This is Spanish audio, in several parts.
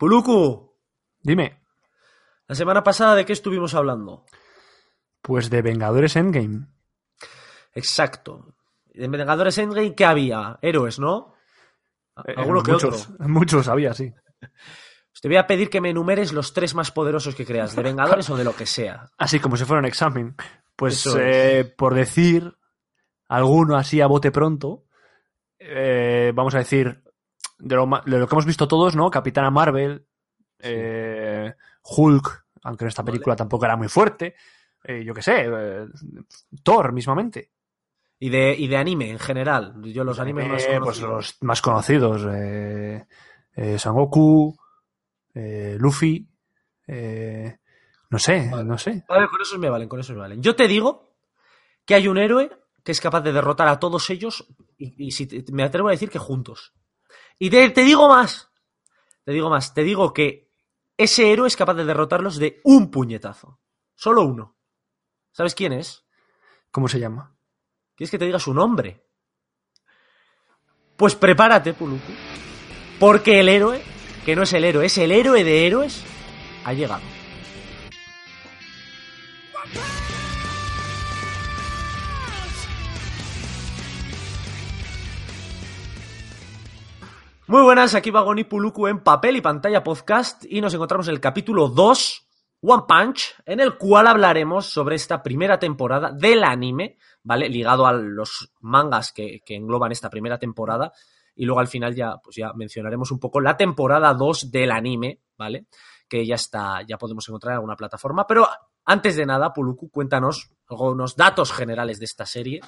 Puluku, Dime, la semana pasada de qué estuvimos hablando? pues de Vengadores Endgame. Exacto. En Vengadores Endgame, ¿qué había? Héroes, ¿no? Eh, Alguno que muchos, otro. Muchos había, sí. Te voy a pedir que me enumeres los tres más poderosos que creas, de Vengadores o de lo que sea. Así como si fuera un examen. Pues eh, por decir alguno así a bote pronto, eh, vamos a decir de lo, de lo que hemos visto todos, ¿no? Capitana Marvel, eh, Hulk, aunque en esta Vale. película tampoco era muy fuerte, eh, yo qué sé, eh, Thor mismamente. Y de, y de anime en general. Yo los animes más Eh, pues conocidos. los más conocidos, eh, eh, Son Goku, eh, Luffy, no sé, Vale. no sé. Vale, con esos me valen, con esos me valen. Yo te digo que hay un héroe que es capaz de derrotar a todos ellos y, y si te- me atrevo a decir que juntos. Y te, te digo más, te digo más, te digo que ese héroe es capaz de derrotarlos de un puñetazo. Solo uno. ¿Sabes quién es? ¿Cómo se llama? ¿Quieres que te diga su nombre? Pues prepárate, Puluku. Porque el héroe, que no es el héroe, es el héroe de héroes, ha llegado. Muy buenas, aquí va Goni Puluku en papel y pantalla podcast y nos encontramos en el capítulo 2, One Punch, en el cual hablaremos sobre esta primera temporada del anime, ¿vale? Ligado a los mangas que, que engloban esta primera temporada y luego al final ya, pues ya mencionaremos un poco la temporada 2 del anime, ¿vale? Que ya está, ya podemos encontrar en alguna plataforma, pero antes de nada, Puluku, cuéntanos algunos datos generales de esta serie,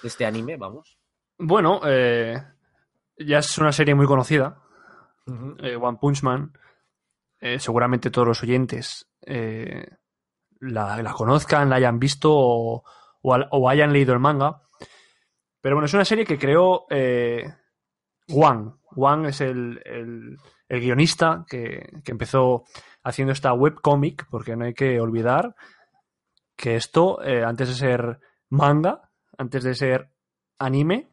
de este anime, vamos. Bueno, eh, ya es una serie muy conocida, eh, One Punch Man. Eh, seguramente todos los oyentes eh, la, la conozcan, la hayan visto o, o al- o hayan leído el manga. Pero bueno, es una serie que creó One. One es el, el- el guionista que, que empezó haciendo esta webcomic, porque no hay que olvidar que esto, antes de ser manga, antes de ser anime,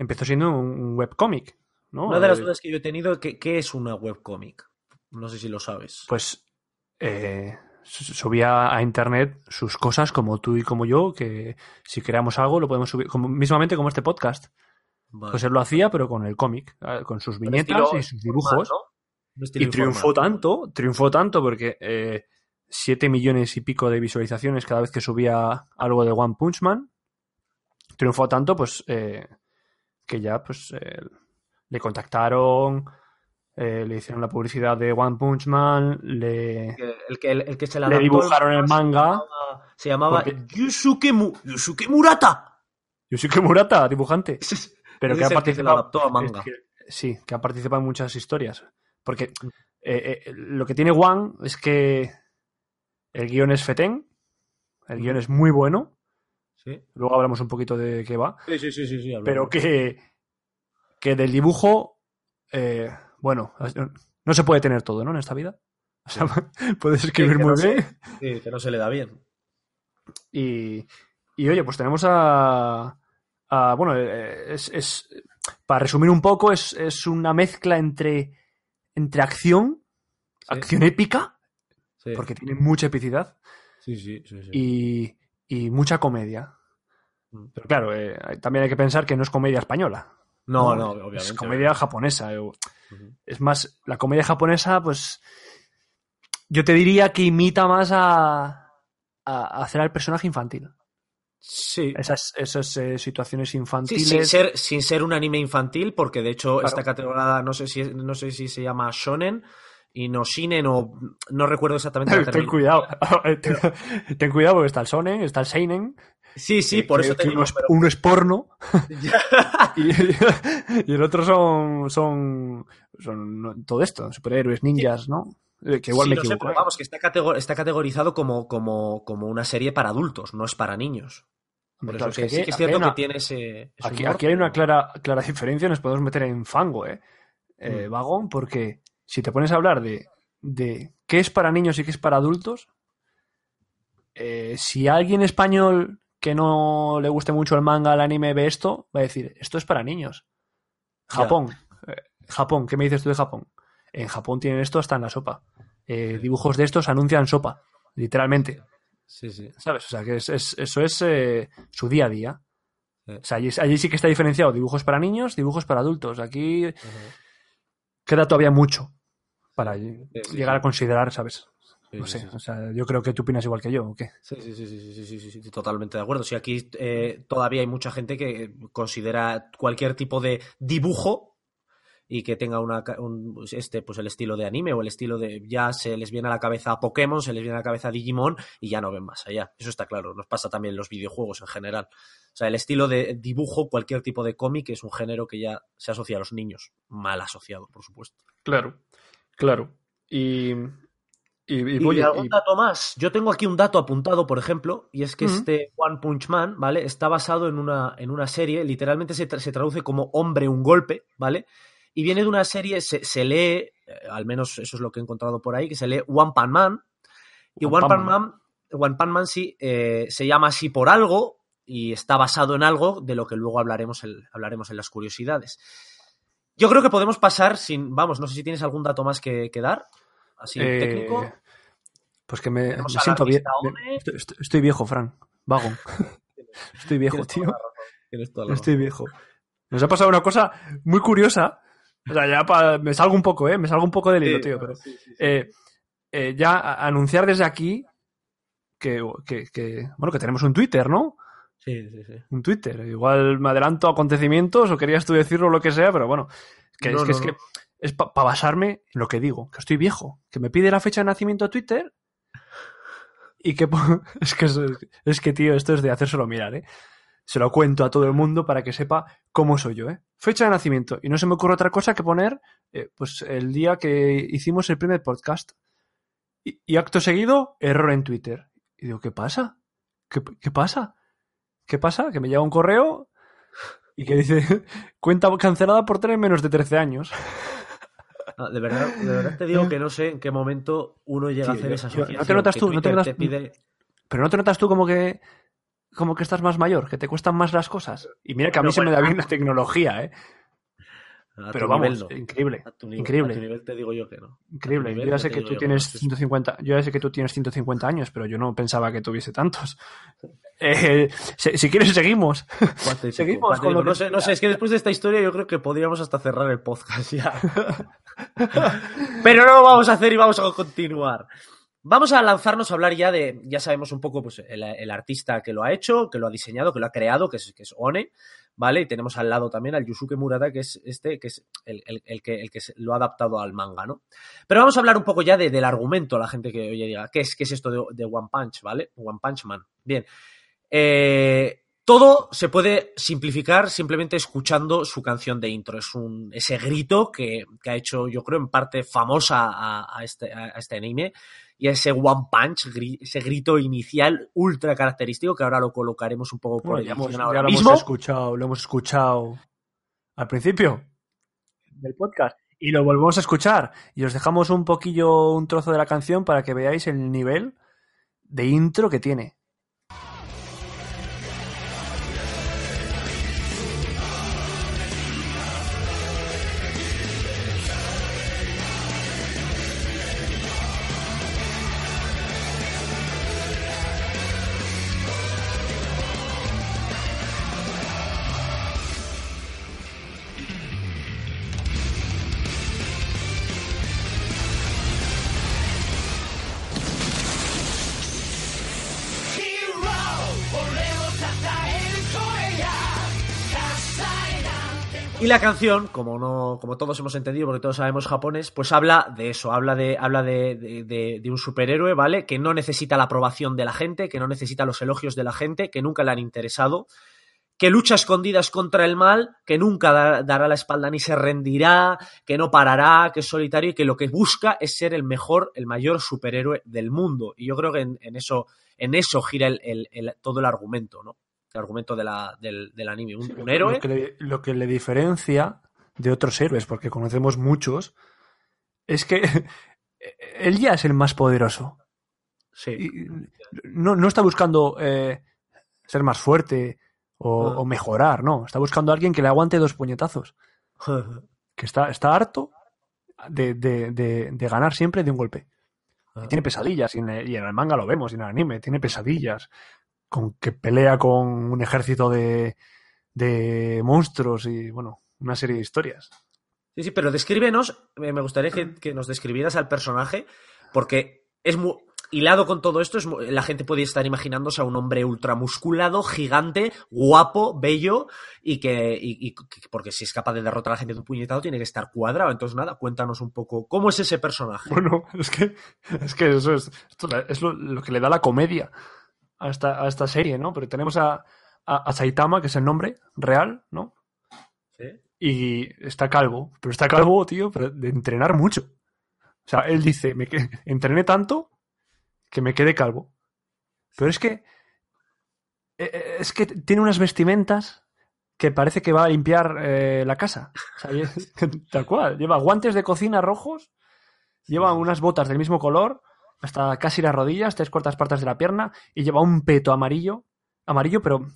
empezó siendo un, webcomic. ¿no? Una de las Eh, dudas que yo he tenido es que, ¿qué es una webcomic? No sé si lo sabes. pues eh, su- subía a internet sus cosas como tú y como yo, que si creamos algo lo podemos subir, como, mismamente como este podcast. Vale. Pues él lo hacía, pero con el cómic, eh, con sus viñetas y sus dibujos. Y triunfó tanto, triunfó tanto porque eh, 7 millones y pico de visualizaciones cada vez que subía algo de One Punch Man. Triunfó tanto, pues, eh, que ya, pues, eh, le contactaron, eh, le hicieron la publicidad de One Punch Man, le... Que- El que, el, el que se la Le dibujaron el manga. Se llamaba Yusuke, Mu- Yusuke Murata. Yoshiki Murata, dibujante. Pero que ha que participado. adaptó a manga. es que- sí, que ha participado en muchas historias. Porque eh, eh, lo que tiene One es que el guion es fetén, el guion es muy bueno. Sí, Luego hablamos un poquito de qué va. sí, sí, sí, sí, sí. Pero que, que del dibujo, eh, bueno, no se puede tener todo, ¿no? En esta vida. O sea, puedes escribir que muy no se- bien. Sí, que no se le da bien. Y, y, oye, pues tenemos a. a- bueno, eh, es, es- Para resumir un poco, es, es una mezcla entre. Entre acción, acción épica, Sí, porque tiene mucha epicidad, sí, sí, sí, sí. y, y mucha comedia. Mm. Pero claro, eh, también hay que pensar que no es comedia española. No, no, obviamente. Es comedia japonesa. eh. Es más, la comedia japonesa, pues. Yo te diría que imita más a. a hacer al personaje infantil. Sí. Esas, esas eh, situaciones Sí, infantiles. sin ser, sin ser un anime infantil, porque de hecho Claro. esta categoría no sé si no sé si se llama shonen y no no recuerdo exactamente la ten cuidado. ten, ten cuidado porque está el sonen, está el seinen. Sí, sí, que- por que- eso te que digo, uno, es, pero- uno es porno y, y el otro son, son, son todo esto, superhéroes, ninjas, ¿no? Eh, Que igual Sí, me sé, equivoco. pero ¿eh? vamos, que está, está categorizado como, como, como una serie para adultos, no es para niños. Por Hombre, eso claro, es que que sí que es cierto una- que tiene ese. ese Aquí, humor, aquí hay una clara, clara diferencia, nos podemos meter en fango, ¿eh? Eh, Mm. Vagón, porque si te pones a hablar de, de qué es para niños y qué es para adultos, eh, si alguien español que no le guste mucho el manga, el anime, ve esto, va a decir, esto es para niños. Japón, eh, Japón, ¿qué me dices tú de Japón? En Japón tienen esto hasta en la sopa. Eh, dibujos de estos anuncian sopa, literalmente. Sí, sí. ¿Sabes? O sea, que es, es- eso es su día a día. O sea, allí, allí sí que está diferenciado dibujos para niños, dibujos para adultos. Aquí Ujú. queda todavía mucho para llegar a considerar, ¿sabes? no sé, o sea, yo creo que tú opinas igual que yo, ¿o qué? Sí, sí, sí, sí, sí, sí, totalmente de acuerdo. Si aquí eh, todavía hay mucha gente que considera cualquier tipo de dibujo y que tenga una, un, pues, este, pues el estilo de anime o el estilo de ya se les viene a la cabeza Pokémon, se les viene a la cabeza Digimon y ya no ven más allá. Eso está claro, nos pasa también en los videojuegos en general. O sea, el estilo de dibujo, cualquier tipo de cómic es un género que ya se asocia a los niños, mal asociado, por supuesto. Claro claro. Y, y, y, ¿Y oye, algún dato más? Yo tengo aquí un dato apuntado, por ejemplo, y es que este One Punch Man, ¿vale? Está basado en una, en una serie, literalmente se, tra- se traduce como hombre un golpe, ¿vale? Y viene de una serie, se, se lee, eh, al menos eso es lo que he encontrado por ahí, que se lee One Pan Man. Y One One Pan Pan Man, One Pan Man sí, eh, se llama así por algo y está basado en algo de lo que luego hablaremos, el- hablaremos en las curiosidades. Yo creo que podemos pasar sin, vamos, no sé si tienes algún dato más que, que dar, así eh, técnico. Pues que me, siento bien. Estoy, viejo, Fran. Vago. estoy viejo, tío. Estoy viejo. Nos ha pasado una cosa muy curiosa. O sea, ya pa- me salgo un poco, ¿eh? Me salgo un poco del hilo, Sí, tío. Pero, sí, sí, sí. eh, eh, ya anunciar desde aquí que, que, que- bueno, que tenemos un Twitter, ¿no? Sí, sí, sí. Un Twitter. Igual me adelanto a acontecimientos o querías tú decirlo o lo que sea, pero bueno. Que No, es que no, es que es para basarme en lo que digo, que estoy viejo, que me pide la fecha de nacimiento a Twitter y que es que es, es que tío, esto es de hacérselo mirar, ¿eh? Se lo cuento a todo el mundo para que sepa cómo soy yo, ¿eh? Fecha de nacimiento y no se me ocurre otra cosa que poner eh, pues el día que hicimos el primer podcast. Y, y acto seguido, error en Twitter. Y digo, ¿qué pasa? ¿Qué, qué pasa? ¿Qué pasa? Que me llega un correo y que dice cuenta cancelada por tener menos de 13 años. Ah, de, verdad, de verdad te digo que no sé en qué momento uno llega a Tío, hacer esa yo- ¿no te asociación. notas tú? ¿No te notas- pide... Pero ¿no te notas tú como que como que estás más mayor, que te cuestan más las cosas? Y mira que a mí Bueno, se me da bien la tecnología, ¿eh? A Pero vamos, nivel no. increíble, A tu nivel, increíble. A tu nivel te digo yo que no. increíble. Yo ya sé que tú yo, tienes pues, 150, yo ya sé que tú tienes 150 años, pero yo no pensaba que tuviese tantos. Eh, si, si quieres seguimos. Seguimos con lo que- no, sé, no sé, es que después de esta historia yo creo que podríamos hasta cerrar el podcast ya. Pero no lo vamos a hacer y vamos a continuar. Vamos a lanzarnos a hablar ya de, ya sabemos un poco, pues, el, el artista que lo ha hecho, que lo ha diseñado, que lo ha creado, que es, que es One, ¿vale? Y tenemos al lado también al Yusuke Murata, que es este, que es el, el- que, el que lo ha adaptado al manga, ¿no? Pero vamos a hablar un poco ya de- del argumento, la gente que oye diga, ¿qué es, qué es esto de, de One Punch, ¿vale? One Punch Man. Bien. Eh, todo se puede simplificar simplemente escuchando su canción de intro. Es un, ese grito que, que ha hecho, yo creo, en parte famosa a este, a este anime. Y ese One Punch, ese grito inicial ultra característico, que ahora lo colocaremos un poco por Bueno, ya hemos, edición ya ahora lo mismo. hemos escuchado, lo hemos escuchado al principio del podcast y lo volvemos a escuchar y os dejamos un poquillo un trozo de la canción para que veáis el nivel de intro que tiene. La canción, como no, como todos hemos entendido, porque todos sabemos japonés, pues habla de eso, habla de, un superhéroe, ¿vale? Que no necesita la aprobación de la gente, que no necesita los elogios de la gente, que nunca le han interesado, que lucha escondidas contra el mal, que nunca da- dará la espalda ni se rendirá, que no parará, que es solitario y que lo que busca es ser el mejor, el mayor superhéroe del mundo. Y yo creo que en, eso, gira todo el argumento, ¿no? El argumento de la- del, del anime. Un, un héroe. Lo que, le, lo que le diferencia de otros héroes, porque conocemos muchos, es que él ya es el más poderoso. Sí. Y no, no está buscando eh, ser más fuerte o, Ah. o mejorar, no. Está buscando a alguien que le aguante dos puñetazos. Que está, está harto de, de- de- de ganar siempre de un golpe. Y tiene pesadillas, y en, el, y en el manga lo vemos, y en el anime, tiene pesadillas. Con que pelea con un ejército de, de monstruos y, bueno, una serie de historias. Sí, sí, pero descríbenos, me gustaría que, que nos describieras al personaje, porque es muy... Hilado con todo esto, es la gente puede estar imaginándose a un hombre ultramusculado, gigante, guapo, bello, y que, y- y que- porque si es capaz de derrotar a la gente de un puñetado, tiene que estar cuadrado. Entonces, nada, cuéntanos un poco cómo es ese personaje. Bueno, es que, es que eso es, esto es lo, lo que le da la comedia a esta, a esta serie, ¿no? Pero tenemos a, a, a Saitama, que es el nombre real, ¿no? ¿Sí? Y está calvo. Pero está calvo, tío, pero de entrenar mucho. O sea, él dice, me que- entrené tanto que me quedé calvo. Pero es que. eh, eh, Es que tiene unas vestimentas que parece que va a limpiar eh, la casa. O sea, tal cual. Lleva guantes de cocina rojos, lleva unas botas del mismo color, hasta casi las rodillas, tres cuartas partes de la pierna, y lleva un peto amarillo. Amarillo, pero.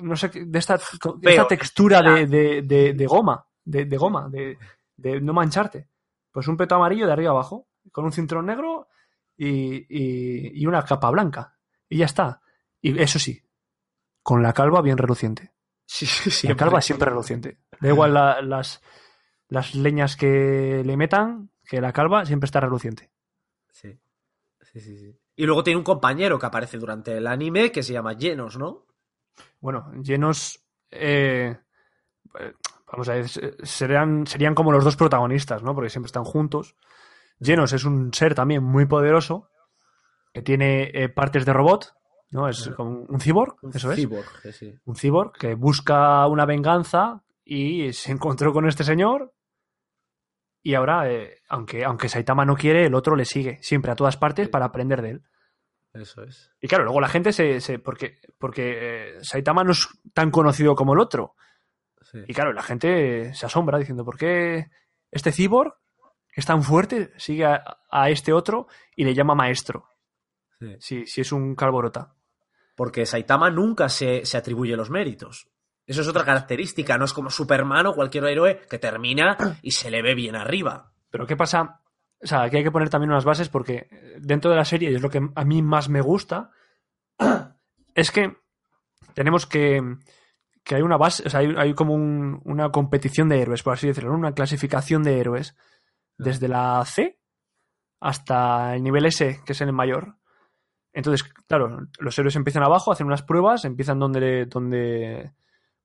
No sé, qué- de esta, de esta textura de, de- de- de goma. De, de goma, de, de no mancharte. Pues un peto amarillo de arriba abajo, con un cinturón negro y, y- y una capa blanca. Y ya está. Y eso sí, con la calva bien reluciente. Sí, sí, La siempre. calva siempre reluciente. Da igual la- las, las leñas que le metan, que la calva siempre está reluciente. Sí. Sí, sí, sí. Y luego tiene un compañero que aparece durante el anime que se llama Genos, ¿no? Bueno, llenos. eh, vamos a ver, se- serían, serían como los dos protagonistas, ¿no? Porque siempre están juntos. Llenos es un ser también muy poderoso que tiene eh, partes de robot, ¿no? Es como un cyborg, eso es. Cyborg, sí. Un cyborg que busca una venganza y se encontró con este señor. Y ahora, eh, aunque, aunque Saitama no quiere, el otro le sigue siempre a todas partes para aprender de él. Eso es. Y claro, luego la gente se. se- porque porque eh, Saitama no es tan conocido como el otro. Sí. Y claro, la gente se asombra diciendo, ¿por qué este cyborg, es tan fuerte, sigue a, a este otro y le llama maestro? Sí. Si, si es un calborota. Porque Saitama nunca se, se atribuye los méritos. Eso es otra característica, no es como Superman o cualquier héroe que termina y se le ve bien arriba. Pero ¿qué pasa? O sea, aquí hay que poner también unas bases porque dentro de la serie, y es lo que a mí más me gusta, es que tenemos que, que hay una base, o sea, hay, hay como un- una competición de héroes, por así decirlo, ¿no? una clasificación de héroes, desde la C hasta el nivel S, que es el mayor. Entonces, claro, los héroes empiezan abajo, hacen unas pruebas, empiezan donde, donde,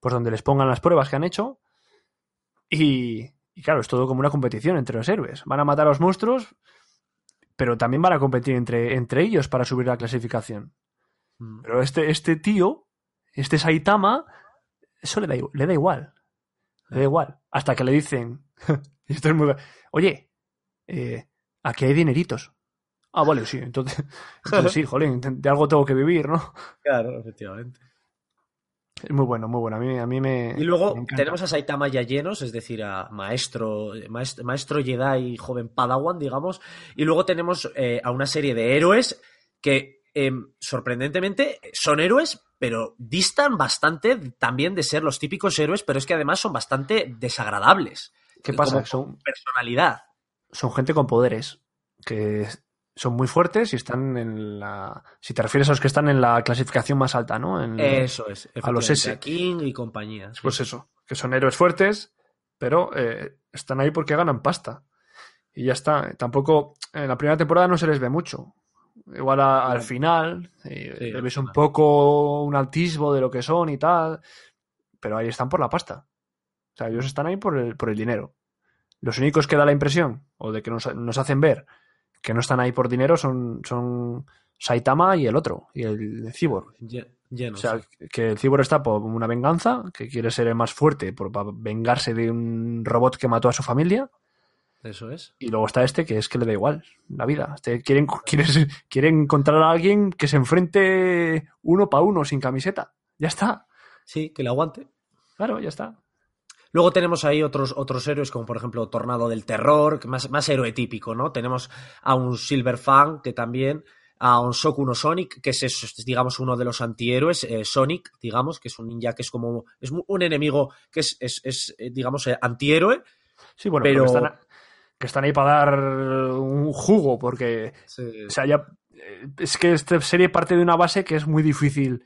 pues donde les pongan las pruebas que han hecho. Y, y claro, es todo como una competición entre los héroes. Van a matar a los monstruos, pero también van a competir entre, entre ellos para subir la clasificación. Mm. Pero este, este tío, este Saitama, eso le da, le da igual. Le da igual. Hasta que le dicen, esto es muy... Oye, eh, aquí hay dineritos. Ah, vale, sí. Entonces, entonces sí, jolín, de algo tengo que vivir, ¿no? Claro, efectivamente. Es muy bueno, muy bueno. A mí, a mí me... Y luego me tenemos a Saitama ya llenos, es decir, a maestro, maestro, maestro Jedi, joven Padawan, digamos. Y luego tenemos eh, a una serie de héroes que, em, sorprendentemente, son héroes, pero distan bastante también de ser los típicos héroes, pero es que además son bastante desagradables. ¿Qué pasa? Como Son, personalidad. son gente con poderes que son muy fuertes y están en la. Si te refieres a los que están en la clasificación más alta, ¿no? En- Eso es. a los S. King y compañía. sí. Pues eso, que son héroes fuertes, pero eh, están ahí porque ganan pasta. Y ya está. Tampoco en la primera temporada no se les ve mucho. Igual a- al final, eh, Sí, ves un poco un altismo de lo que son y tal, pero ahí están por la pasta. O sea, ellos están ahí por el, por el dinero. Los únicos que da la impresión, o de que nos, nos hacen ver que no están ahí por dinero, son, son, Saitama y el otro, y el Cyborg. O sea, que el Cyborg está por una venganza, que quiere ser el más fuerte por, para vengarse de un robot que mató a su familia. Eso es. Y luego está este que es que le da igual la vida. Este, quieren, quieren, quieren encontrar a alguien que se enfrente uno para uno sin camiseta. Ya está. Sí, que le aguante. Claro, ya está. Luego tenemos ahí otros, otros héroes, como por ejemplo Tornado del Terror, más, más héroe típico, ¿no? Tenemos a un Silver Fang, que también, a un Soku no Sonic, que es, digamos, uno de los antihéroes, eh, Sonic, digamos, que es un ninja que es como, es un enemigo que es, es, es eh, digamos, eh, antihéroe. Sí, bueno, pero... Están, que están ahí para dar un jugo, porque, o sea, ya, es que esta serie parte de una base que es muy difícil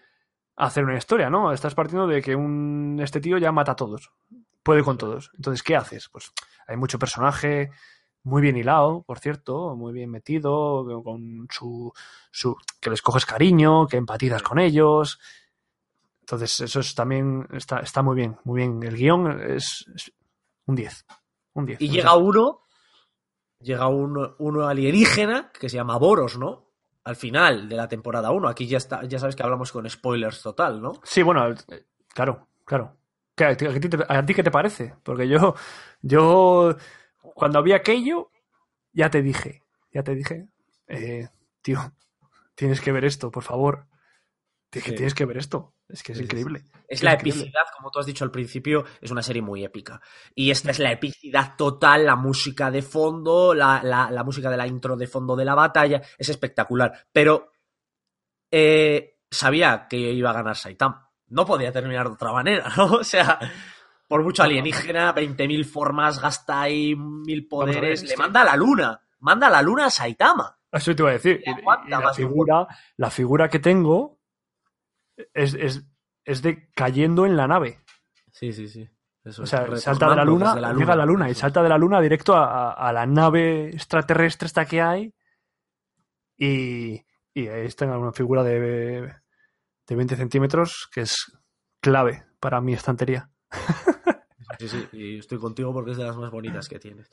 hacer una historia, ¿no? Estás partiendo de que un, este tío ya mata a todos puede con todos. Entonces, ¿qué haces? Pues hay mucho personaje muy bien hilado, por cierto, muy bien metido, con su, su que les coges cariño, que empatizas con ellos. Entonces, eso es también está, está muy bien, muy bien. El guion es, un 10. Un 10. Y llega uno, llega uno, uno alienígena que se llama Boros, ¿no? Al final de la temporada 1. Aquí ya está, ya sabes que hablamos con spoilers total, ¿no? Sí, bueno, claro, claro. ¿A ti, qué te parece? Porque yo, yo, cuando vi aquello, ya te dije, ya te dije, eh, tío, tienes que ver esto, por favor. Tienes que ver esto. Es que es increíble. Es, la epicidad, como tú has dicho al principio, es una serie muy épica. Y esta es la epicidad total, la música de fondo, la, la, música de la intro de fondo de la batalla, es espectacular. Pero eh, sabía que iba a ganar Saitama no podía terminar de otra manera, ¿no? O sea, por mucho alienígena, 20.000 formas, gasta ahí mil poderes, le manda a la luna, manda a la luna a Saitama. Eso te iba a decir. la, figura, la figura que tengo es, es, de cayendo en la nave. Sí, sí, sí. o sea, salta de la, luna, llega a la luna y salta de la luna directo a, la nave extraterrestre esta que hay y, y ahí está una figura de de 20 centímetros, que es clave para mi estantería. Sí, sí, y estoy contigo porque es de las más bonitas que tienes.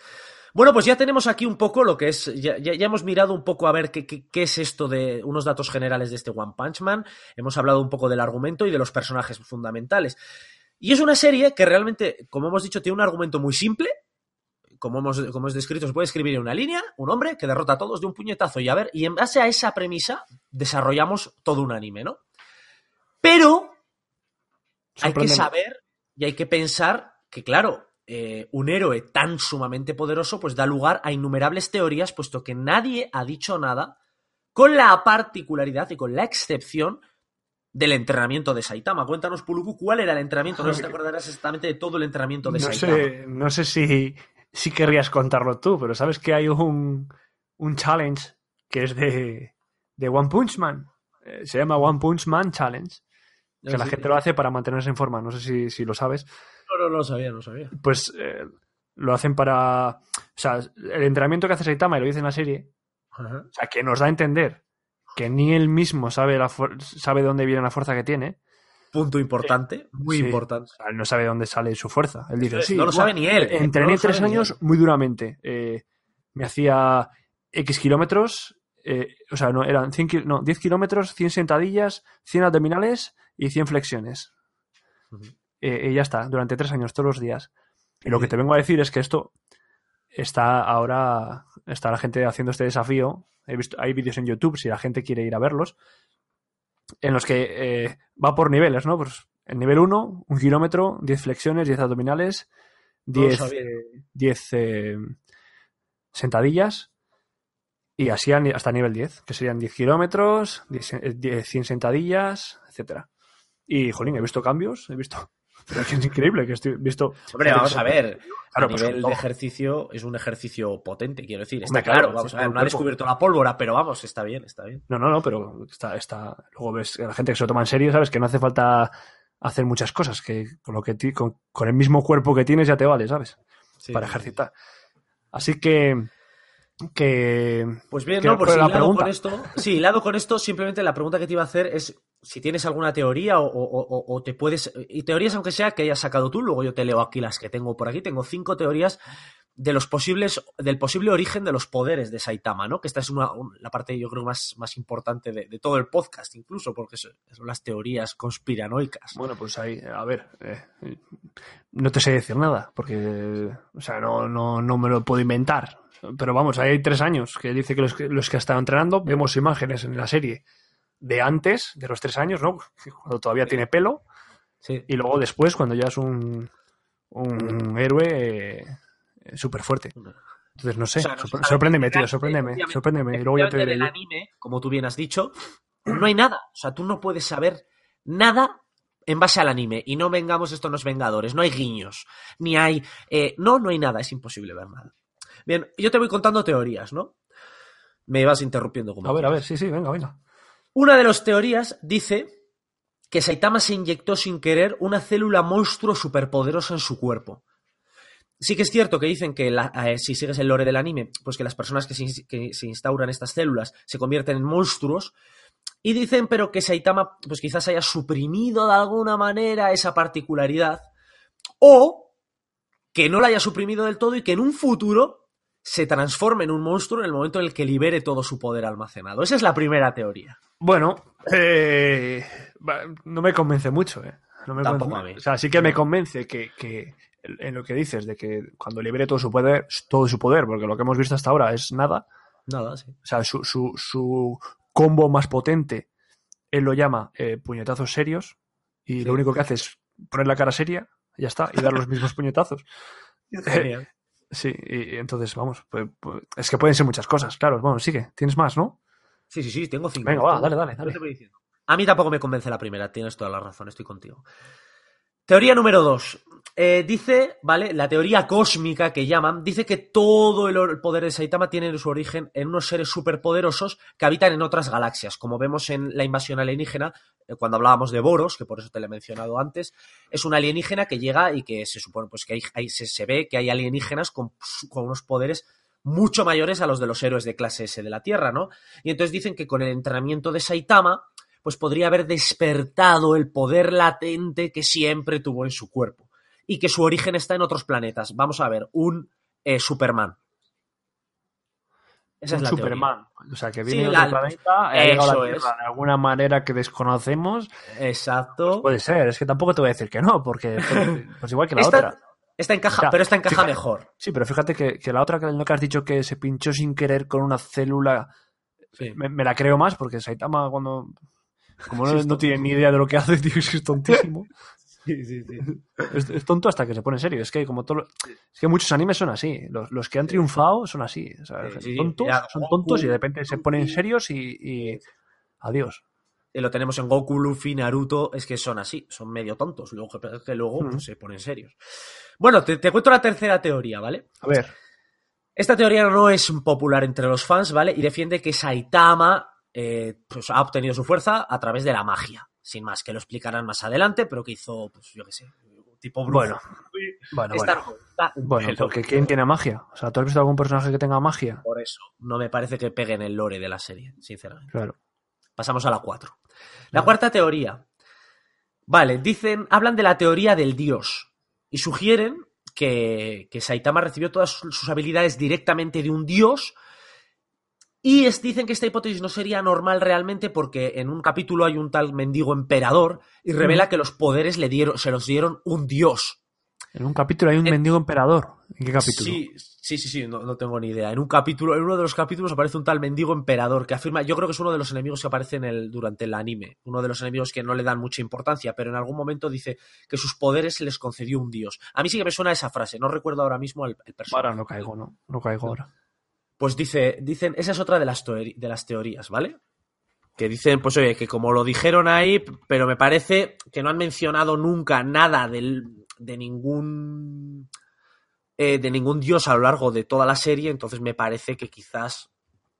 Bueno, pues ya tenemos aquí un poco lo que es, ya, hemos mirado un poco a ver qué, qué, es esto de unos datos generales de este One Punch Man, hemos hablado un poco del argumento y de los personajes fundamentales. Y es una serie que realmente, como hemos dicho, tiene un argumento muy simple, como hemos, como descrito, se puede escribir en una línea, un hombre que derrota a todos de un puñetazo y a ver, y en base a esa premisa desarrollamos todo un anime, ¿no? Pero hay que saber y hay que pensar que, claro, eh, un héroe tan sumamente poderoso pues da lugar a innumerables teorías, puesto que nadie ha dicho nada con la particularidad y con la excepción del entrenamiento de Saitama. Cuéntanos, Puluku, ¿cuál era el entrenamiento? No sé si te acordarás exactamente de todo el entrenamiento de Saitama. Sé, no sé si, si querrías contarlo tú, pero sabes que hay un, un challenge que es de, de One Punch Man. Eh, se llama One Punch Man Challenge. Que la gente lo hace para mantenerse en forma. No sé si, lo sabes. No, no, no lo sabía, no lo sabía. Pues eh, lo hacen para. O sea, el entrenamiento que hace Saitama, y lo dice en la serie, o sea, que nos da a entender que ni él mismo sabe, la sabe de dónde viene la fuerza que tiene. Punto importante, muy importante. O sea, él no sabe dónde sale su fuerza. Él dice, sí. No lo sabe ni él. ¿eh? Entrené tres años muy duramente. Eh, me hacía X kilómetros. O sea, no, eran 100, no, 10 kilómetros, 100 sentadillas, 100 abdominales y 100 flexiones. Eh, y ya está, durante tres años, todos los días. Y lo que te vengo a decir es que esto está ahora, está la gente haciendo este desafío. He visto, hay vídeos en YouTube si la gente quiere ir a verlos, en los que eh, va por niveles, ¿no? Pues el nivel 1, un kilómetro, 10 flexiones, 10 abdominales, 10, 10 eh, sentadillas y así hasta nivel 10, que serían 10 kilómetros, 100 sentadillas, etcétera. Y, jolín, he visto cambios, he visto... es increíble que estoy visto... Hombre, vamos a ver, a pues nivel de ejercicio es un ejercicio potente, quiero decir. Está claro, vamos a ver, no ha descubierto la pólvora, pero vamos, está bien, está bien. No, no, no, pero está, está... Luego ves a la gente que se lo toma en serio, ¿sabes? Que no hace falta hacer muchas cosas, que con, lo que con, el mismo cuerpo que tienes ya te vale, ¿sabes? Para ejercitar. Así que que pues bien no por si lado con esto sí lado con esto simplemente la pregunta que te iba a hacer es si tienes alguna teoría o, te puedes y teorías aunque sea que hayas sacado tú luego yo te leo aquí las que tengo por aquí tengo cinco teorías de los posibles, del posible origen de los poderes de Saitama, ¿no? Que esta es una, un- la parte, yo creo, más, más importante de, de todo el podcast, incluso, porque son, son las teorías conspiranoicas. Bueno, pues ahí, a ver, eh, no te sé decir nada, porque, o sea, no, no, no me lo puedo inventar. Pero vamos, ahí hay tres años que dice que los, que los que ha estado entrenando, vemos imágenes en la serie de antes, de los tres años, ¿no? Cuando todavía tiene pelo, Sí. y luego después, cuando ya es un, un héroe súper fuerte. Entonces, no sé, O sea, no sorpre- se sabe sorpréndeme, tío, sorpréndeme. Y luego ya te diré Efectivamente, yo. del anime, como tú bien has dicho, no hay nada. O sea, tú no puedes saber nada en base al anime. Y no vengamos estos los Vengadores. No hay guiños. Ni hay. eh, no, no hay nada. Es imposible ver nada. Bien, yo te voy contando teorías, ¿no? Me vas interrumpiendo como A ver, a ver, sí, sí, venga, venga. Una de las teorías dice que Saitama se inyectó sin querer una célula monstruo superpoderosa en su cuerpo. Sí que es cierto que dicen que la- eh, si sigues el lore del anime, pues que las personas que se, que se instauran estas células se convierten en monstruos. Y dicen, pero que Saitama, pues quizás haya suprimido de alguna manera esa particularidad. O que no la haya suprimido del todo y que en un futuro se transforme en un monstruo en el momento en el que libere todo su poder almacenado. Esa es la primera teoría. Bueno, eh, no me convence mucho, ¿eh? No me Tampoco convence- a mí. O sea, sí que me convence que, que en lo que dices, de que cuando libere todo su poder, todo su poder, porque lo que hemos visto hasta ahora es nada. Nada, sí. O sea, su, su, su combo más potente, él lo llama eh, puñetazos serios, y lo único que hace es poner la cara seria, ya está, y dar los mismos puñetazos. Genial. Sí, y, entonces, vamos, pues, pues, es que pueden ser muchas cosas, claro. Bueno, sigue, tienes más, ¿no? Sí, sí, sí, tengo cinco. Venga, va, dale, dale, dale. A mí tampoco me convence la primera, tienes toda la razón, estoy contigo. Teoría número dos. Eh, dice, ¿vale? La teoría cósmica que llaman, dice que todo el, poder de Saitama tiene su origen en unos seres superpoderosos que habitan en otras galaxias. Como vemos en la invasión alienígena, eh, cuando hablábamos de Boros, que por eso te lo he mencionado antes, es un alienígena que llega y que se supone pues que hay, se ve que hay alienígenas con, con unos poderes mucho mayores a los de los héroes de clase S de la Tierra, ¿no? Y entonces dicen que con el entrenamiento de Saitama, pues podría haber despertado el poder latente que siempre tuvo en su cuerpo. Y que su origen está en otros planetas. Vamos a ver, un eh, Superman. Esa es la teoría. Superman. O sea, que Sí, viene de la- otro planeta, ha llegado a Eso la Tierra es. de alguna manera que desconocemos. Exacto. Puede ser, es que tampoco te voy a decir que no, porque pues igual que la esta, otra. esta encaja, O sea, pero esta encaja fíjate. mejor. Sí, pero fíjate que, que la otra que no que has dicho que se pinchó sin querer con una célula, Sí. me, me la creo más, porque Saitama cuando... Como no, no tiene ni idea de lo que hace, tío, es que es tontísimo. Sí, sí, sí. Es, es tonto hasta que se pone serio. Es que como todo es que muchos animes son así. Los, los que han triunfado son así. Sí, tontos, ya, son Goku, tontos y de repente se ponen serios y, y adiós. Y lo tenemos en Goku, Luffy, Naruto, es que son así, son medio tontos, luego que, luego pues, se ponen serios. Bueno, te, te cuento la tercera teoría, ¿vale? A ver, Esta teoría no es popular entre los fans, ¿vale? Y defiende que Saitama eh, pues, ha obtenido su fuerza a través de la magia. Sin más, que lo explicarán más adelante, pero que hizo, pues yo qué sé, tipo brujo. Bueno, bueno, bueno. un Bueno, porque ¿quién tiene magia? O sea, ¿tú has visto algún personaje que tenga magia? Por eso, no me parece que pegue en el lore de la serie, sinceramente. Claro. Pasamos a la 4. La cuarta teoría. Vale, dicen, hablan de la teoría del dios y sugieren que, que Saitama recibió todas sus habilidades directamente de un dios y es- dicen que esta hipótesis no sería normal realmente porque en un capítulo hay un tal mendigo emperador y revela que los poderes le dieron, se los dieron un dios. En un capítulo hay un En- mendigo emperador. ¿En qué capítulo? Sí, sí, sí, sí, no, no tengo ni idea. En un capítulo, en uno de los capítulos aparece un tal mendigo emperador que afirma, yo creo que es uno de los enemigos que aparece en el, durante el anime, uno de los enemigos que no le dan mucha importancia, pero en algún momento dice que sus poderes se les concedió un dios. A mí sí que me suena esa frase, no recuerdo ahora mismo el, el personaje. Ahora no caigo, ¿no? No caigo ahora. Pues dice, dicen, esa es otra de las, teori- de las teorías, ¿vale? Que dicen, pues oye, que como lo dijeron ahí, pero me parece que no han mencionado nunca nada del- de ningún eh, de ningún dios a lo largo de toda la serie, entonces me parece que quizás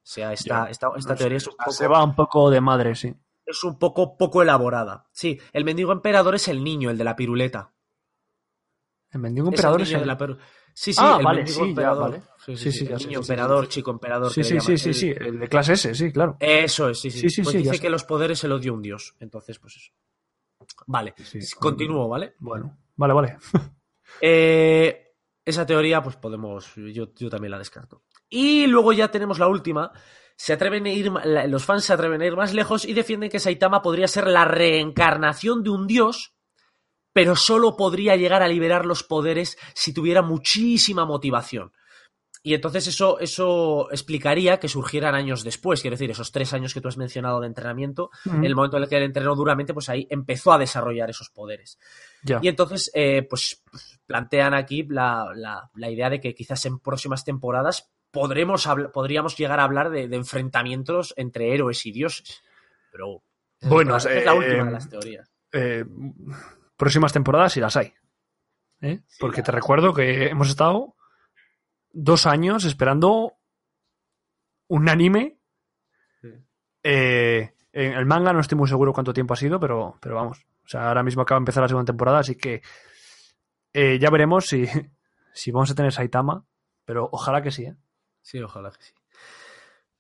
sea esta, Ya, esta, esta No teoría sé, es un, sea, poco, Se va un poco de madre, sí. es un poco poco elaborada. Sí, el mendigo emperador es el niño, el de la piruleta. El mendigo Es el emperador niño es el... de la peru- Sí, sí, Ah, el vale, sí, ya, vale. Sí, sí, el niño emperador, chico emperador. Sí, sí, sí, sí, sí. El de clase S, sí, claro. Eso es, sí, sí. Sí, sí, Pues dice que los poderes se los dio un dios. Entonces, pues eso. Vale, continúo, ¿vale? Bueno, vale, vale. Eh, esa teoría, pues podemos, yo, yo también la descarto. Y luego ya tenemos la última. Se atreven a ir, los fans se atreven a ir más lejos y defienden que Saitama podría ser la reencarnación de un dios, pero solo podría llegar a liberar los poderes si tuviera muchísima motivación. Y entonces eso, eso explicaría que surgieran años después, quiero decir, esos tres años que tú has mencionado de entrenamiento, en el momento en el que él entrenó duramente, pues ahí empezó a desarrollar esos poderes. Y entonces, eh, pues plantean aquí la, la, la, idea de que quizás en próximas temporadas podremos podríamos llegar a hablar de, de, enfrentamientos entre héroes y dioses. Pero bueno, es, la, es la última de las teorías. Próximas temporadas y las hay. ¿eh? Porque te recuerdo que hemos estado dos años esperando un anime. Eh, en el manga no estoy muy seguro cuánto tiempo ha sido, pero, pero vamos. O sea, ahora mismo acaba de empezar la segunda temporada, así que eh, ya veremos si, si vamos a tener Saitama, pero ojalá que sí. ¿eh? Sí, ojalá que sí.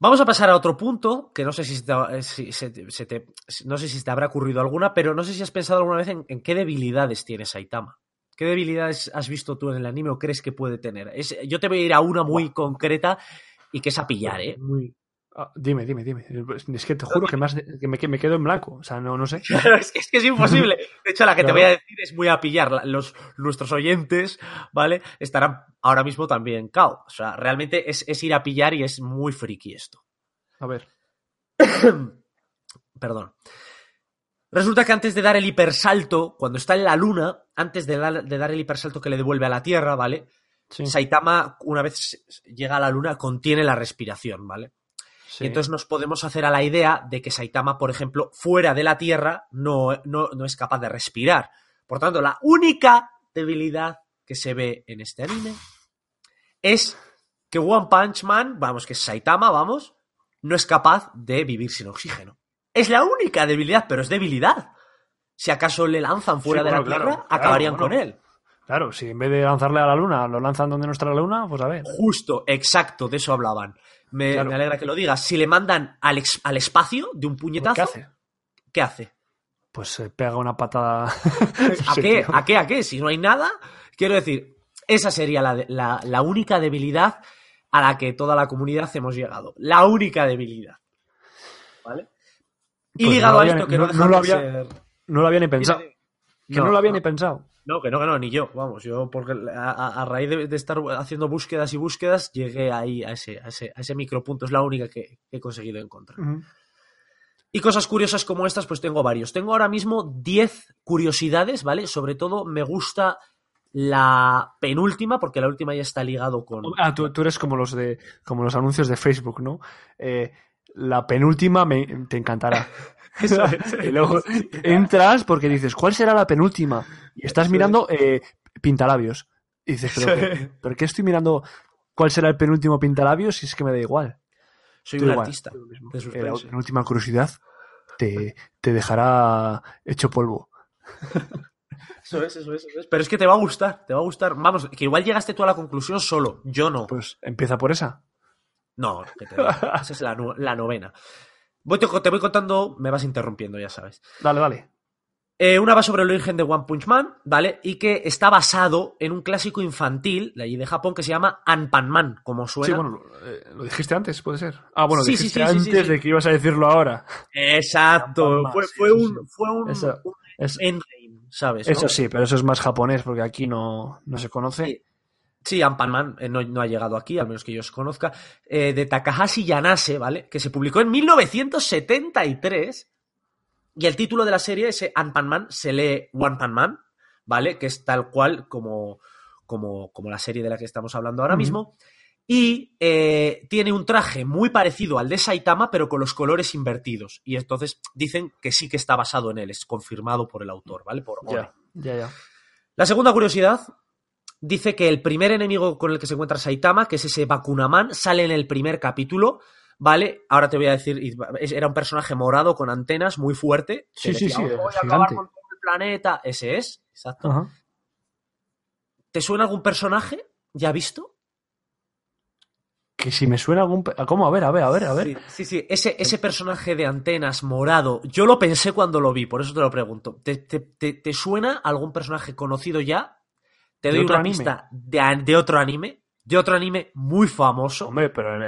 Vamos a pasar a otro punto, que no sé si, te, si se, se te, no sé si te habrá ocurrido alguna, pero no sé si has pensado alguna vez en, en qué debilidades tiene Saitama. ¿Qué debilidades has visto tú en el anime o crees que puede tener? Es, yo te voy a ir a una muy concreta y que es a pillar, ¿eh? Muy... Ah, dime, dime, dime. Es que te juro que, más, que, me, que me quedo en blanco. O sea, no, no sé. Claro, es, que, es, que es imposible. De hecho, la que claro. te voy a decir es muy a pillar. Los, nuestros oyentes, ¿vale? Estarán ahora mismo también cao. O sea, realmente es, es ir a pillar y es muy friki esto. A ver. Perdón. Resulta que antes de dar el hipersalto, cuando está en la luna, antes de, la, de dar el hipersalto que le devuelve a la Tierra, ¿vale? Sí. Saitama, una vez llega a la luna, contiene la respiración, ¿vale? Sí. Y entonces nos podemos hacer a la idea de que Saitama, por ejemplo, fuera de la Tierra, no, no, no es capaz de respirar. Por tanto, la única debilidad que se ve en este anime es que One Punch Man, vamos, que Saitama, vamos, no es capaz de vivir sin oxígeno. Es la única debilidad, pero es debilidad. Si acaso le lanzan fuera sí, bueno, de la Tierra, claro, acabarían claro, con él. Claro, si en vez de lanzarle a la Luna, lo lanzan donde nuestra Luna, pues a ver. Justo, exacto, de eso hablaban. Me, claro. me alegra que lo digas. Si le mandan al, ex, al espacio de un puñetazo, ¿qué hace? ¿Qué hace? Pues se pega una patada. ¿A qué? ¿A qué? ¿A qué? Si no hay nada, quiero decir, esa sería la, la, la única debilidad a la que toda la comunidad hemos llegado. La única debilidad. ¿Vale? Y pues ligado no a esto, que no, no, lo había, ser... no lo había ni pensado. Que no, no lo había ni pensado. No, que no, que no, ni yo. Vamos, yo porque a, a raíz de, de, estar haciendo búsquedas y búsquedas llegué ahí a ese, a ese, a ese micropunto. Es la única que, que he conseguido encontrar. Uh -huh. Y cosas curiosas como estas, pues tengo varios. Tengo ahora mismo 10 curiosidades, ¿vale? Sobre todo me gusta la penúltima, porque la última ya está ligado con. Ah, tú, tú eres como los de. como los anuncios de Facebook, ¿no? Eh, la penúltima me, te encantará. Eso es, y luego entras porque dices, ¿cuál será la penúltima? Y estás Eso mirando eh, pintalabios. Y dices, ¿pero, qué, ¿pero qué estoy mirando cuál será el penúltimo pintalabios si es que me da igual? Soy Tú un igual. artista. Eh, la penúltima curiosidad te, te dejará hecho polvo. Eso es, eso es, eso es. Pero es que te va a gustar, te va a gustar. Vamos, que igual llegaste tú a la conclusión solo, yo no. Pues empieza por esa. No, que te esa es la, la novena. Voy, te, te, voy contando, me vas interrumpiendo, ya sabes. Dale, dale. Eh, una va sobre el origen de One Punch Man, ¿vale? Y que está basado en un clásico infantil de allí de Japón que se llama Anpan-Man, como suena. Sí, bueno, eh, lo dijiste antes, puede ser. Ah, bueno, sí, dijiste sí, sí, antes de que ibas a decirlo ahora. Exacto. Fue, fue, un, fue un, eso, un es, endgame, ¿sabes? Eso ¿no? sí, pero eso es más japonés porque aquí no, no se conoce. Sí. Ampan-Man eh, no, no, ha llegado aquí, al menos que yo os conozca, eh, de Takahashi Yanase, ¿vale? Que se publicó en 1973 y el título de la serie, ese Ant-Man, se lee One Pan Man, ¿vale? Que es tal cual como, como, como la serie de la que estamos hablando ahora mismo. Y eh, tiene un traje muy parecido al de Saitama, pero con los colores invertidos. Y entonces dicen que sí que está basado en él, es confirmado por el autor, ¿vale? Por ya, ya, ya. La segunda curiosidad dice que el primer enemigo con el que se encuentra Saitama, que es ese Bakunaman, sale en el primer capítulo, ¿vale? Ahora te voy a decir, era un personaje morado con antenas muy fuerte. Sí, sí, sí. Voy a acabar con todo el planeta. Ese es, exacto. ¿Te suena algún personaje ya visto? Que si me suena algún. ¿Cómo? A ver, a ver, a ver, a ver. Sí, sí, sí. Ese, ese personaje de antenas morado, yo lo pensé cuando lo vi, por eso te lo pregunto. ¿Te, te, te, te suena algún personaje conocido ya Te ¿De doy una anime? pista de, otro anime, de otro anime muy famoso. Hombre, pero el,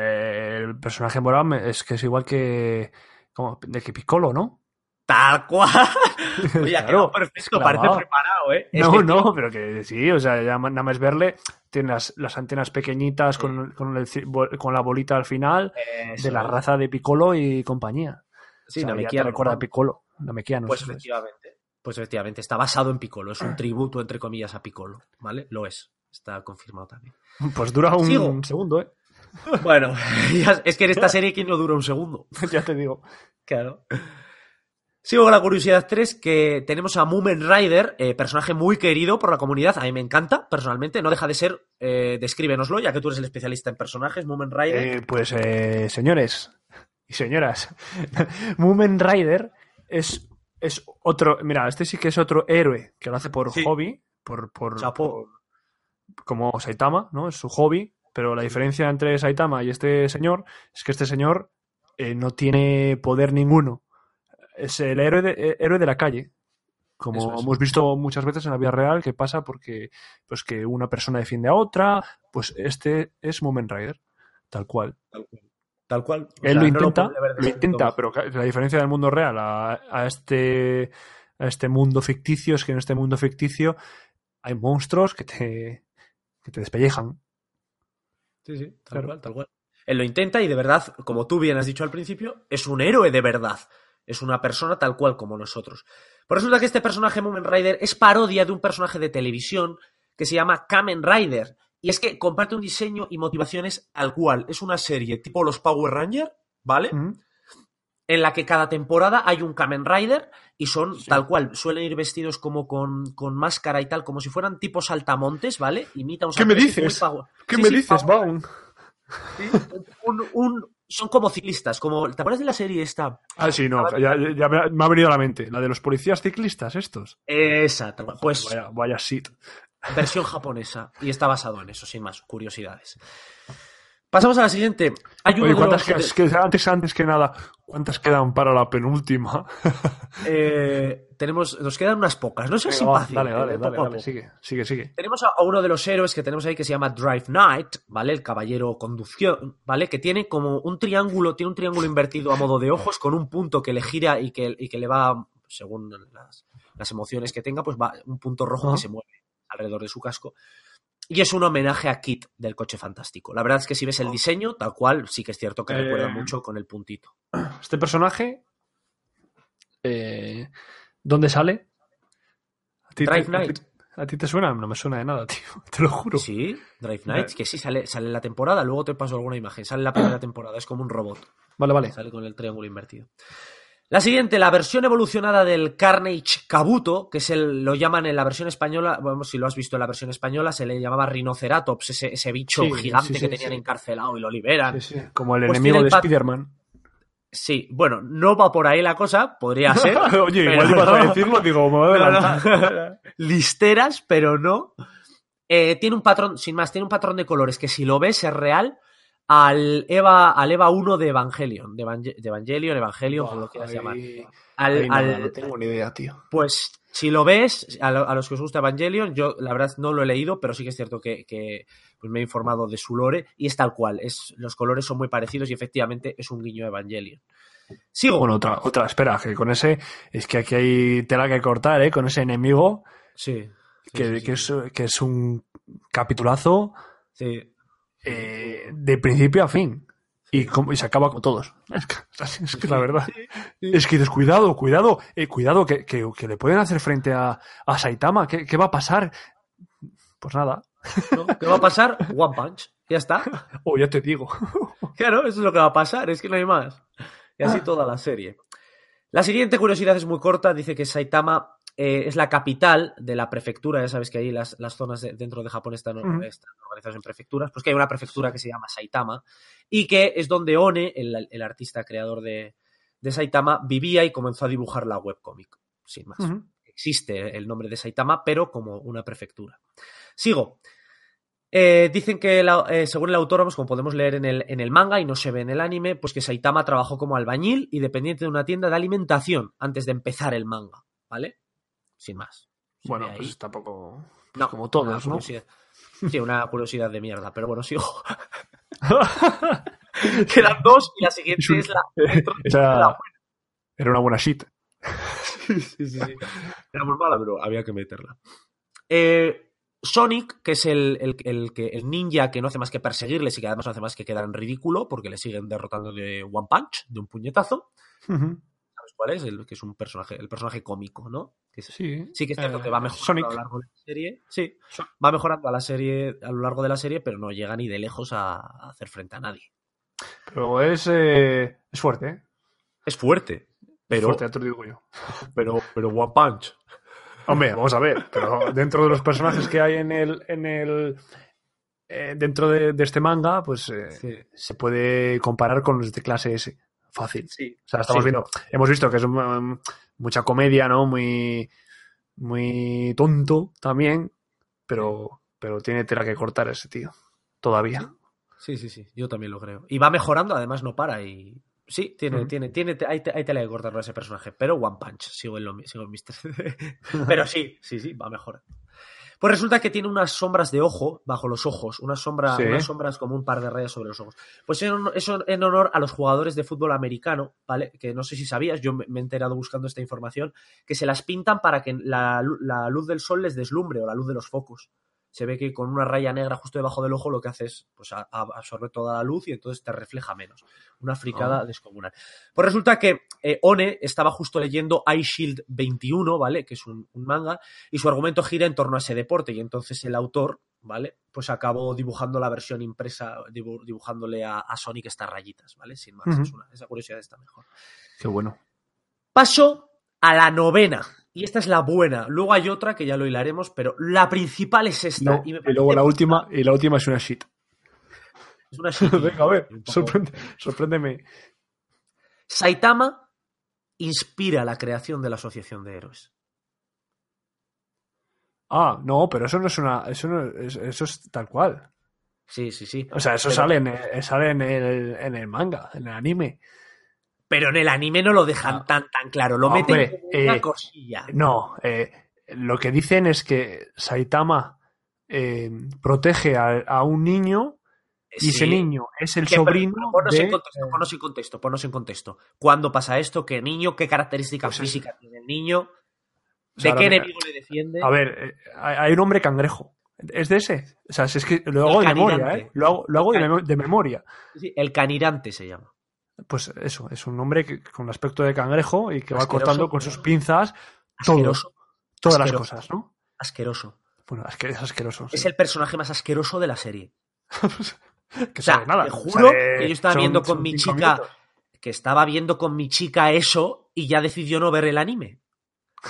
el personaje morado me- es que es igual que. Como, de que Piccolo, ¿no? Tal cual. Oye, Claro, perfecto, parece preparado, ¿eh? No, que, no, pero que sí, o sea, ya nada más verle, tiene las, las antenas pequeñitas con, con, el ci- bo- con la bolita al final, Eso de la raza de Piccolo y compañía. Sí, O sea, ya Namekiano, te recuerda ¿no? a Piccolo, Namekiano. Pues eso es. efectivamente. Pues efectivamente, está basado en Piccolo. Es un tributo, entre comillas, a Piccolo. ¿Vale? Lo es. Está confirmado también. Pues dura un Sigo. segundo, ¿eh? Bueno, es que en esta serie, ¿quién no dura un segundo? ya te digo. Claro. Sigo con la curiosidad 3, que tenemos a Moomin Rider, eh, personaje muy querido por la comunidad. A mí me encanta, personalmente. No deja de ser, eh, descríbenoslo, ya que tú eres el especialista en personajes, Moomin Rider. Eh, pues, eh, señores y señoras, Moomin Rider es, es otro. Mira, este sí que es otro héroe que lo hace por Sí. hobby, por, por, como Saitama, ¿no? Es su hobby, pero la diferencia entre Saitama y este señor es que este señor eh, no tiene poder ninguno. Es el héroe de, eh, héroe de la calle. Como es. hemos visto muchas veces en la vida real, que pasa porque pues que una persona defiende a otra, pues este es Moomin Rider, tal cual. Tal cual. O Él sea, lo intenta, lo intenta, pero la diferencia del mundo real a, a este, a este mundo ficticio es que en este mundo ficticio hay monstruos que te, que te despellejan. Sí, sí, tal Claro. cual, tal cual. Él lo intenta y de verdad, como tú bien has dicho al principio, es un héroe de verdad. Es una persona tal cual como nosotros. Pues resulta que este personaje, Moomin Rider, es parodia de un personaje de televisión que se llama Kamen Rider. Y es que comparte un diseño y motivaciones tal cual. Es una serie tipo los Power Rangers, ¿vale? En la que cada temporada hay un Kamen Rider y son Sí. tal cual, suelen ir vestidos como con, con máscara y tal, como si fueran tipo saltamontes, ¿vale? Imita un ¿Qué me dices? power- ¿Qué Sí, me sí, dices, Baum? un- un- son como ciclistas, como ¿te acuerdas de la serie esta? Ah, sí, no, ya, ya me ha- me ha venido a la mente. La de los policías ciclistas, estos. Cual. pues Vaya, vaya shit. Versión japonesa y está basado en eso, sin más, curiosidades. Pasamos a la siguiente. Hay Oye, ¿cuántas los- que- antes, antes que nada, ¿cuántas quedan para la penúltima? eh, tenemos, nos quedan unas pocas, no sé si Venga, va, fácil. dale, eh, dale, dale, dale, sigue, sigue, sigue. Tenemos a, uno de los héroes que tenemos ahí que se llama Drive Knight, ¿vale? El caballero conducción, ¿vale? Que tiene como un triángulo, tiene un triángulo invertido a modo de ojos con un punto que le gira y que, y que le va, según las, las emociones que tenga, pues va un punto rojo que se mueve alrededor de su casco. Y es un homenaje a Kit del coche fantástico. La verdad es que si ves el diseño, tal cual, sí que es cierto que Eh, recuerda mucho con el puntito. Este personaje, eh, ¿dónde sale? ¿A ti, te, Drive a Knight. ti- a ti te suena? No me suena de nada, tío. Te lo juro. Sí, Drive Knight, que sí sale, sale en la temporada, luego te paso alguna imagen, sale en la primera temporada, es como un robot. Vale, vale. Sale con el triángulo invertido. La siguiente, la versión evolucionada del Carnage Kabuto, que es el, lo llaman en la versión española, bueno, si lo has visto en la versión española, se le llamaba Rhinoceratops, ese, ese bicho Sí, gigante sí, sí, que tenían encarcelado y lo liberan. Sí, sí, Como el Pues enemigo de Spider-Man. Sí, bueno, no va por ahí la cosa, podría ser. Oye, igual ibas a decirlo, digo, me voy a. Listeras, pero no. Eh, tiene un patrón, sin más, tiene un patrón de colores que si lo ves es real al Eva, al Eva 1 de Evangelion, de, Evangel- de Evangelion, Evangelion, como lo quieras llamar. Al, al- no tengo ni idea, tío. Pues si lo ves, a, lo- a los que os gusta Evangelion, yo la verdad no lo he leído, pero sí que es cierto que, que, pues me he informado de su lore y es tal cual. Es, los colores son muy parecidos y efectivamente es un guiño Evangelion. Sigo. Bueno, otra, otra, espera, que con ese, es que aquí hay tela que cortar, ¿eh? Con ese enemigo, sí. sí, que, sí, que sí, es, que es un capitulazo sí. Eh, de principio a fin. Y, como- y se acaba con todos. Es que, es que la verdad. Es que dices, cuidado, cuidado, eh, cuidado, que, que- que le pueden hacer frente a, a Saitama. ¿Qué, qué va a pasar? Pues nada. ¿no? ¿Qué va a pasar? One Punch. Ya está. Oh, ya te digo. Claro, eso es lo que va a pasar, es que no hay más. Y así toda la serie. La siguiente curiosidad es muy corta, dice que Saitama eh, es la capital de la prefectura, ya sabes que ahí las, las zonas de- dentro de Japón están, Ujú. están organizadas en prefecturas, pues que hay una prefectura que se llama Saitama y que es donde One, el, el artista creador de, de Saitama, vivía y comenzó a dibujar la webcomic, sin más. Existe el nombre de Saitama, pero como una prefectura. Sigo. Eh, dicen que, la- eh, según el autor, como podemos leer en el, en el manga y no se ve en el anime, pues que Saitama trabajó como albañil y dependiente de una tienda de alimentación antes de empezar el manga, ¿vale? Sin más. Se Bueno, ahí. pues tampoco, No, como todos, ¿no? Sí, una curiosidad de mierda, pero bueno, sigo. Quedan dos y la siguiente Es un- es la. Esa- la- Era una buena shit. sí, sí, sí. Era muy mala, pero había que meterla. Eh, Sonic, que es el, el- el que, el ninja que no hace más que perseguirles y que además no hace más que quedar en ridículo porque le siguen derrotando de One Punch, de un puñetazo. ¿Sabes cuál es? El, que es un personaje, el personaje cómico, ¿no? Que es- Sí. Sí que es cierto Eh, que va mejorando Sonic. a lo largo de la serie. Sí, va mejorando a la serie a lo largo de la serie, pero no llega ni de lejos a, a hacer frente a nadie. Pero es, eh, es fuerte, ¿eh? Es fuerte, pero, fuerte, te lo digo yo. pero, pero One Punch. Hombre, vamos a ver, pero dentro de los personajes que hay en el, en el eh, dentro de, de este manga, pues eh, Sí. se puede comparar con los de clase S. Fácil. Sí. O sea, estamos Sí. viendo, hemos visto que es um, mucha comedia, ¿no? Muy, muy tonto también, pero, pero tiene tela que cortar ese tío. Todavía. Sí, sí, sí, yo también lo creo. Y va mejorando, además no para y... Sí, tiene, tiene, tiene, hay, hay tela de cortarlo a ese personaje, pero One Punch, sigo en lo sigo en Mister. pero sí, sí, sí, va mejorando. Pues resulta que tiene unas sombras de ojo bajo los ojos, unas, sombra, Sí. unas sombras como un par de rayas sobre los ojos. Pues eso en honor a los jugadores de fútbol americano, ¿vale? Que no sé si sabías, yo me he enterado buscando esta información, que se las pintan para que la luz del sol les deslumbre o la luz de los focos. Se ve que con una raya negra justo debajo del ojo lo que hace es pues, a- a- absorbe toda la luz y entonces te refleja menos. Una fricada Ah. descomunal. Pues resulta que eh, One estaba justo leyendo Ice Shield 21, ¿vale? Que es un, un manga, y su argumento gira en torno a ese deporte. Y entonces el autor, ¿vale? Pues acabó dibujando la versión impresa, dibu- dibujándole a, a Sonic estas rayitas, ¿vale? Sin más. Es una- esa curiosidad está mejor. Qué bueno. Paso a la novena. Y esta es la buena. Luego hay otra que ya lo hilaremos, pero la principal es esta. No, y, y luego la última, y la última es una shit. Es una shitty. Venga, a ver, poco- sorprende- sorpréndeme. Saitama inspira la creación de la Asociación de Héroes. Ah, no, pero eso no es una. Eso, no es, eso es tal cual. Sí, sí, sí. O sea, eso Pero- sale, en sale en, el, en el manga, en el anime. Pero en el anime no lo dejan Ah. tan tan claro. Lo meten como una eh, cosilla. No, eh, lo que dicen es que Saitama eh, protege a, a un niño y ese Sí. niño es el Que- sobrino pero ponnos, de... en contexto, ponnos en contexto, ponnos en contexto. ¿Cuándo pasa esto? ¿Qué niño? ¿Qué características Pues es- físicas tiene el niño? O sea, ¿De qué enemigo le defiende? A ver, eh, hay un hombre cangrejo. ¿Es de ese? O sea, es que lo hago El de memoria. ¿eh? Lo hago, lo hago de, memoria. Sí, el canirante se llama. Pues eso, es un hombre que, con aspecto de cangrejo y que va cortando con sus pinzas todo, Asqueroso. todas las cosas, ¿no? Asqueroso. Bueno, es que es asqueroso. Es sí. el personaje más asqueroso de la serie. que O sea, sale nada. te juro que yo estaba son- viendo con mi chica minutos. que estaba viendo con mi chica eso y ya decidió no ver el anime.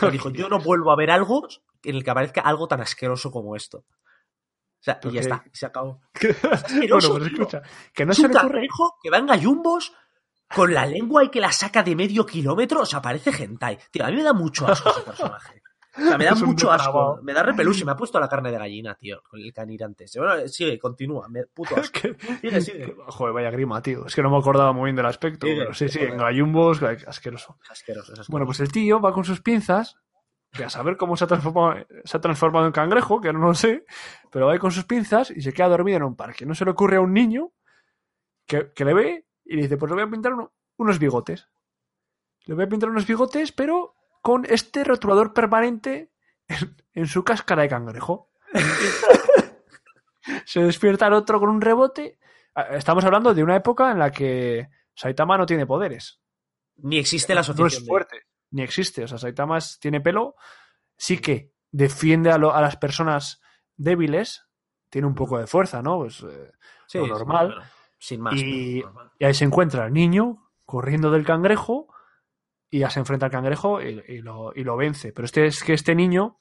Me dijo, yo no vuelvo a ver algo en el que aparezca algo tan asqueroso como esto. O sea, y ya está, se acabó. bueno, asqueroso, pues escucha, que no Es se le ocurre. que va en gallumbos con la lengua y que la saca de medio kilómetro. O sea, parece hentai. Tío, a mí me da mucho asco ese personaje. O sea, me da Es mucho asco. Me da repelús y me ha puesto la carne de gallina, tío, con el canirante. Bueno, sigue, continúa. Me, puto asco. Que- Sigue, sigue. Joder, vaya grima, tío. Es que no me acordaba muy bien del aspecto. Sigue, pero sí, sí, en gallumbos, asqueroso. Asqueroso, es asqueroso. Bueno, pues el tío va con sus pinzas, que a saber cómo se ha transformado, se ha transformado en cangrejo, que no lo sé, pero va ahí con sus pinzas y se queda dormido en un parque. No se le ocurre a un niño que, que le ve y le dice, pues le voy a pintar uno- unos bigotes. Le voy a pintar unos bigotes, pero con este rotulador permanente en, en su cáscara de cangrejo. se despierta el otro con un rebote. Ah, Estamos hablando de una época en la que Saitama no tiene poderes Ni existe la no asociación. es de- fuerte, ni existe. O sea, Saitama es- tiene pelo, sí que defiende a, lo- a las personas débiles, tiene un poco de fuerza, ¿no? Pues, eh, Sí, lo sí, normal. Sin más. Y- ahí se encuentra el niño corriendo del cangrejo y ya se enfrenta al cangrejo y, y lo, y lo vence. Pero este es que este niño,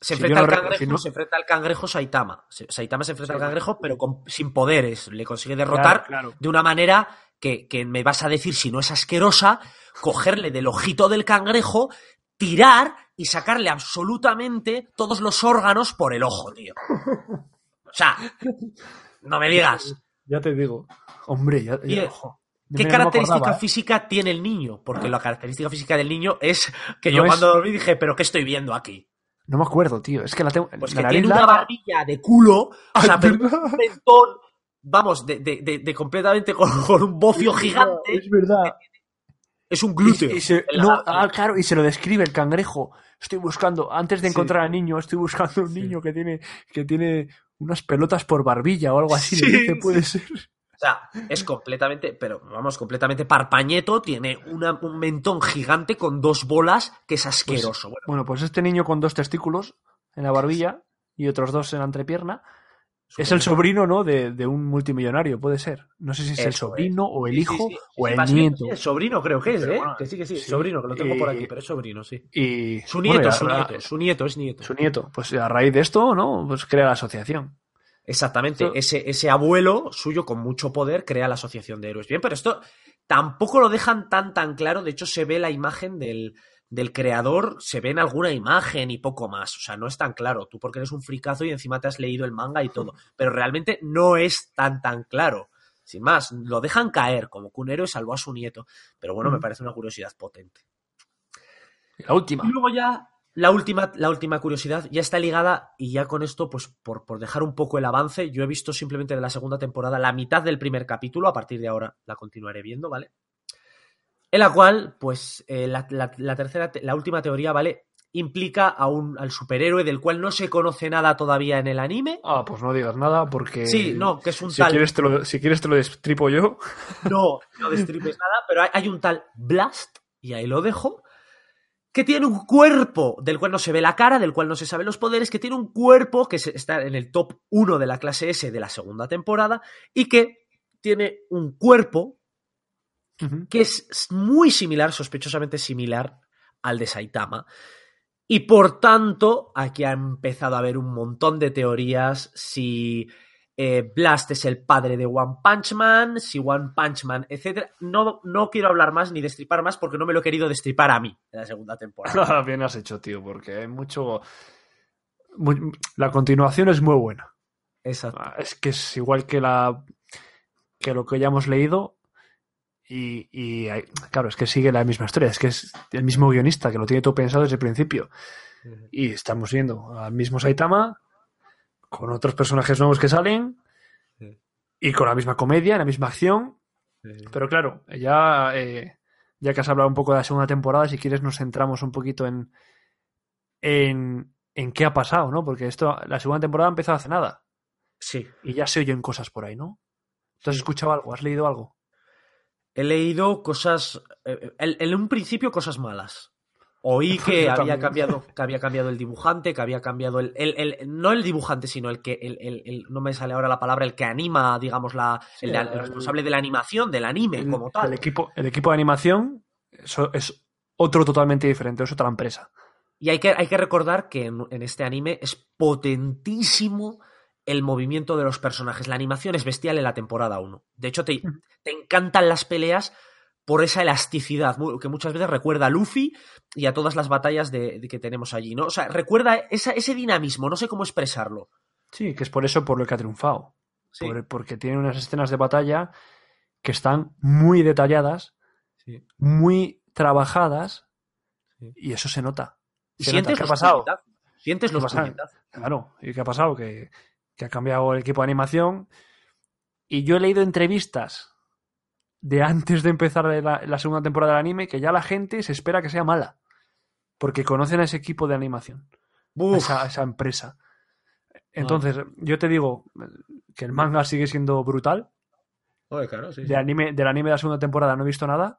Se enfrenta al no cangrejo, si no- se enfrenta al cangrejo Saitama. Saitama se enfrenta al cangrejo, pero con- sin poderes. Le consigue claro, derrotar claro, de una manera que, que me vas a decir, si no es asquerosa, cogerle del ojito del cangrejo, tirar y sacarle absolutamente todos los órganos por el ojo, tío. O sea, no me digas. Ya te digo. Hombre, ya, ya- eh, ojo. ¿Qué me característica ¿eh? física tiene el niño? Porque la característica física del niño es que yo es- cuando dormí dije, pero ¿qué estoy viendo aquí? No me acuerdo, tío. Es que la tengo. Pues la que tiene una barbilla de culo, o Ah, sea, pero un mentón, vamos, de, de, de, de completamente con, con un bocio gigante. Es verdad. Es un glúteo. Y- y se- en la no, barbilla. ah, claro, y se lo describe el cangrejo. Estoy buscando, antes de Sí. encontrar al niño, estoy buscando un Sí. niño que tiene, que tiene unas pelotas por barbilla o algo así. Sí, le dice, sí. puede ser. O sea, es completamente, pero vamos, completamente parpañeto, tiene una- un mentón gigante con dos bolas que es asqueroso. Bueno, Bueno, pues este niño con dos testículos en la barbilla y otros dos en la entrepierna es el sobrino, ¿no? De, de un multimillonario, puede ser. No sé si es el sobrino o el hijo sí, sí. o el nieto. el sobrino creo que es, ¿eh? bueno, que sí, que sí, sobrino, que lo tengo por aquí, pero es sobrino, sí. Y Su bueno, nieto, ya su nieto, su nieto, es nieto. su nieto. Pues a raíz de esto, ¿no? Pues crea la asociación. Exactamente, Esto- ese, ese abuelo suyo con mucho poder crea la asociación de héroes. Bien, pero esto tampoco lo dejan tan tan claro, de hecho se ve la imagen del, del creador, se ve en alguna imagen y poco más, o sea, no es tan claro, tú porque eres un fricazo y encima te has leído el manga y todo, pero realmente no es tan tan claro. Sin más, lo dejan caer como que un héroe salvó a su nieto, pero bueno, me Mm. parece una curiosidad potente. La última. Y luego ya la última, la última curiosidad ya está ligada y ya con esto, pues por, por dejar un poco el avance, yo he visto simplemente de la segunda temporada la mitad del primer capítulo, a partir de ahora la continuaré viendo, ¿vale? En la cual, pues eh, la, la- la tercera, te- la última teoría, ¿vale? Implica a un, al superhéroe del cual no se conoce nada todavía en el anime. Ah, pues no digas nada porque... Sí, no, que es un Si tal... quieres, te lo, si quieres te lo destripo yo. No, no destripes nada, pero hay, hay un tal Blast, y ahí lo dejo, que tiene un cuerpo del cual no se ve la cara, del cual no se saben los poderes, que tiene un cuerpo que está en el top 1 de la clase S de la segunda temporada, y que tiene un cuerpo que es muy similar, sospechosamente similar al de Saitama. Y por tanto, aquí ha empezado a haber un montón de teorías si eh, Blast es el padre de One Punch Man, si One Punch Man, etc. No, no quiero hablar más ni destripar más porque no me lo he querido destripar a mí en la segunda temporada. Bien has hecho, tío, porque hay mucho... muy- La continuación es muy buena. Exacto. Ah, Es que es igual que la que lo que ya hemos leído y, y hay- claro, es que sigue la misma historia, es que es el mismo guionista que lo tiene todo pensado desde el principio. Y estamos viendo al mismo Saitama con otros personajes nuevos que salen y con la misma comedia, la misma acción. Pero claro, ya, eh, ya que has hablado un poco de la segunda temporada, si quieres nos centramos un poquito en, en, en qué ha pasado, ¿no? Porque esto, la segunda temporada ha empezado hace nada Sí. y ya se oyen cosas por ahí, ¿no? ¿Tú has escuchado algo? ¿Has leído algo? He leído cosas. eh, en, en un principio, cosas malas. Oí que Yo había también. cambiado, que había cambiado el dibujante, que había cambiado el, el- el- no el dibujante, sino el que, el, no me sale ahora la palabra, el que anima, digamos, la, el, responsable de la animación, del anime, como tal. El equipo, el equipo de animación eso es otro totalmente diferente, es otra empresa. Y hay que, hay que recordar que en, en este anime es potentísimo el movimiento de los personajes. La animación es bestial en la temporada 1. De hecho, te, te encantan las peleas por esa elasticidad, que muchas veces recuerda a Luffy y a todas las batallas de, de que tenemos allí, ¿no? O sea, recuerda esa- ese dinamismo, no sé cómo expresarlo. Sí, que es por eso por lo que ha triunfado. Sí. Por- porque tiene unas escenas de batalla que están muy detalladas, Sí. muy trabajadas, Sí. y eso se nota. Se sientes nota. ¿Qué ha pasado? Sientes los ¿Qué pasa? puñetazos. Claro, ¿y qué ha pasado? Que, que ha cambiado el equipo de animación. Y yo he leído entrevistas de antes de empezar la, la segunda temporada del anime que ya la gente se espera que sea mala. Porque conocen a ese equipo de animación, a esa, a esa empresa. Entonces, yo te digo que el manga sigue siendo brutal. Joder, claro, sí, sí. De anime, del anime de la segunda temporada no he visto nada.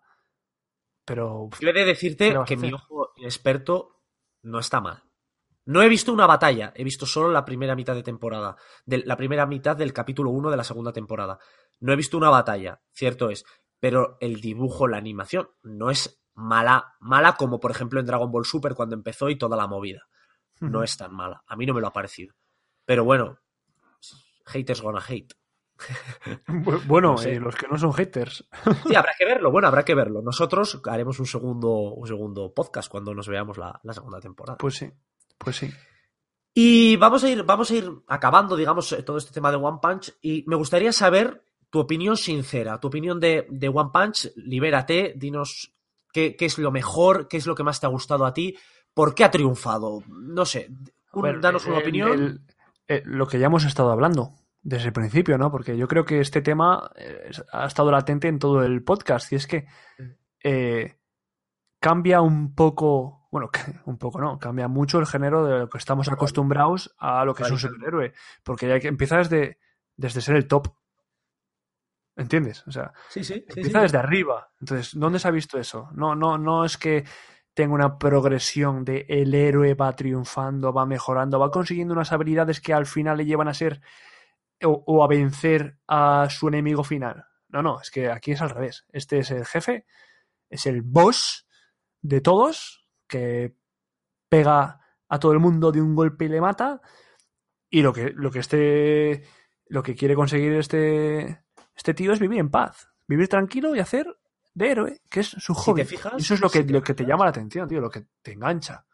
Pero Yo he de ¿Qué decirte que mi ojo inexperto no está mal. No he visto una batalla, he visto solo la primera mitad de temporada, de la primera mitad del capítulo 1 de la segunda temporada. No he visto una batalla, cierto es, pero el dibujo, la animación, no es mala, mala como por ejemplo en Dragon Ball Super cuando empezó y toda la movida. No es tan mala, a mí no me lo ha parecido. Pero bueno, haters gonna hate. Bu- Bueno, No sé. eh, los que no son haters. Sí, habrá que verlo, bueno, habrá que verlo. Nosotros haremos un segundo, un segundo podcast cuando nos veamos la, la segunda temporada. Pues sí, pues sí. Y vamos a ir, vamos a ir acabando, digamos, eh, todo este tema de One Punch. Y me gustaría saber tu opinión sincera, tu opinión de, de One Punch. Libérate, dinos qué, qué es lo mejor, qué es lo que más te ha gustado a ti. ¿Por qué ha triunfado? No sé, un, danos una opinión. el- eh, lo que ya hemos estado hablando desde el principio, ¿no? Porque yo creo que este tema eh, ha estado latente en todo el podcast y es que eh, cambia un poco, bueno, un poco no, cambia mucho el género de lo que estamos acostumbrados a lo que es un superhéroe, porque ya que empieza desde, desde ser el top. ¿Entiendes? O sea, Sí, sí, sí, empieza sí. desde arriba. Entonces, ¿dónde se ha visto eso? No, no, no es que tenga una progresión de el héroe va triunfando, va mejorando, va consiguiendo unas habilidades que al final le llevan a ser o, o a vencer a su enemigo final. No, no, es que aquí es al revés. Este es el jefe, es el boss de todos, que pega a todo el mundo de un golpe y le mata. Y lo que, lo que este. Lo que quiere conseguir este. Este tío es vivir en paz. Vivir tranquilo y hacer de héroe, que es su Si hobby. te fijas, Y eso es lo que, si te lo que te llama la atención, tío, lo que te engancha.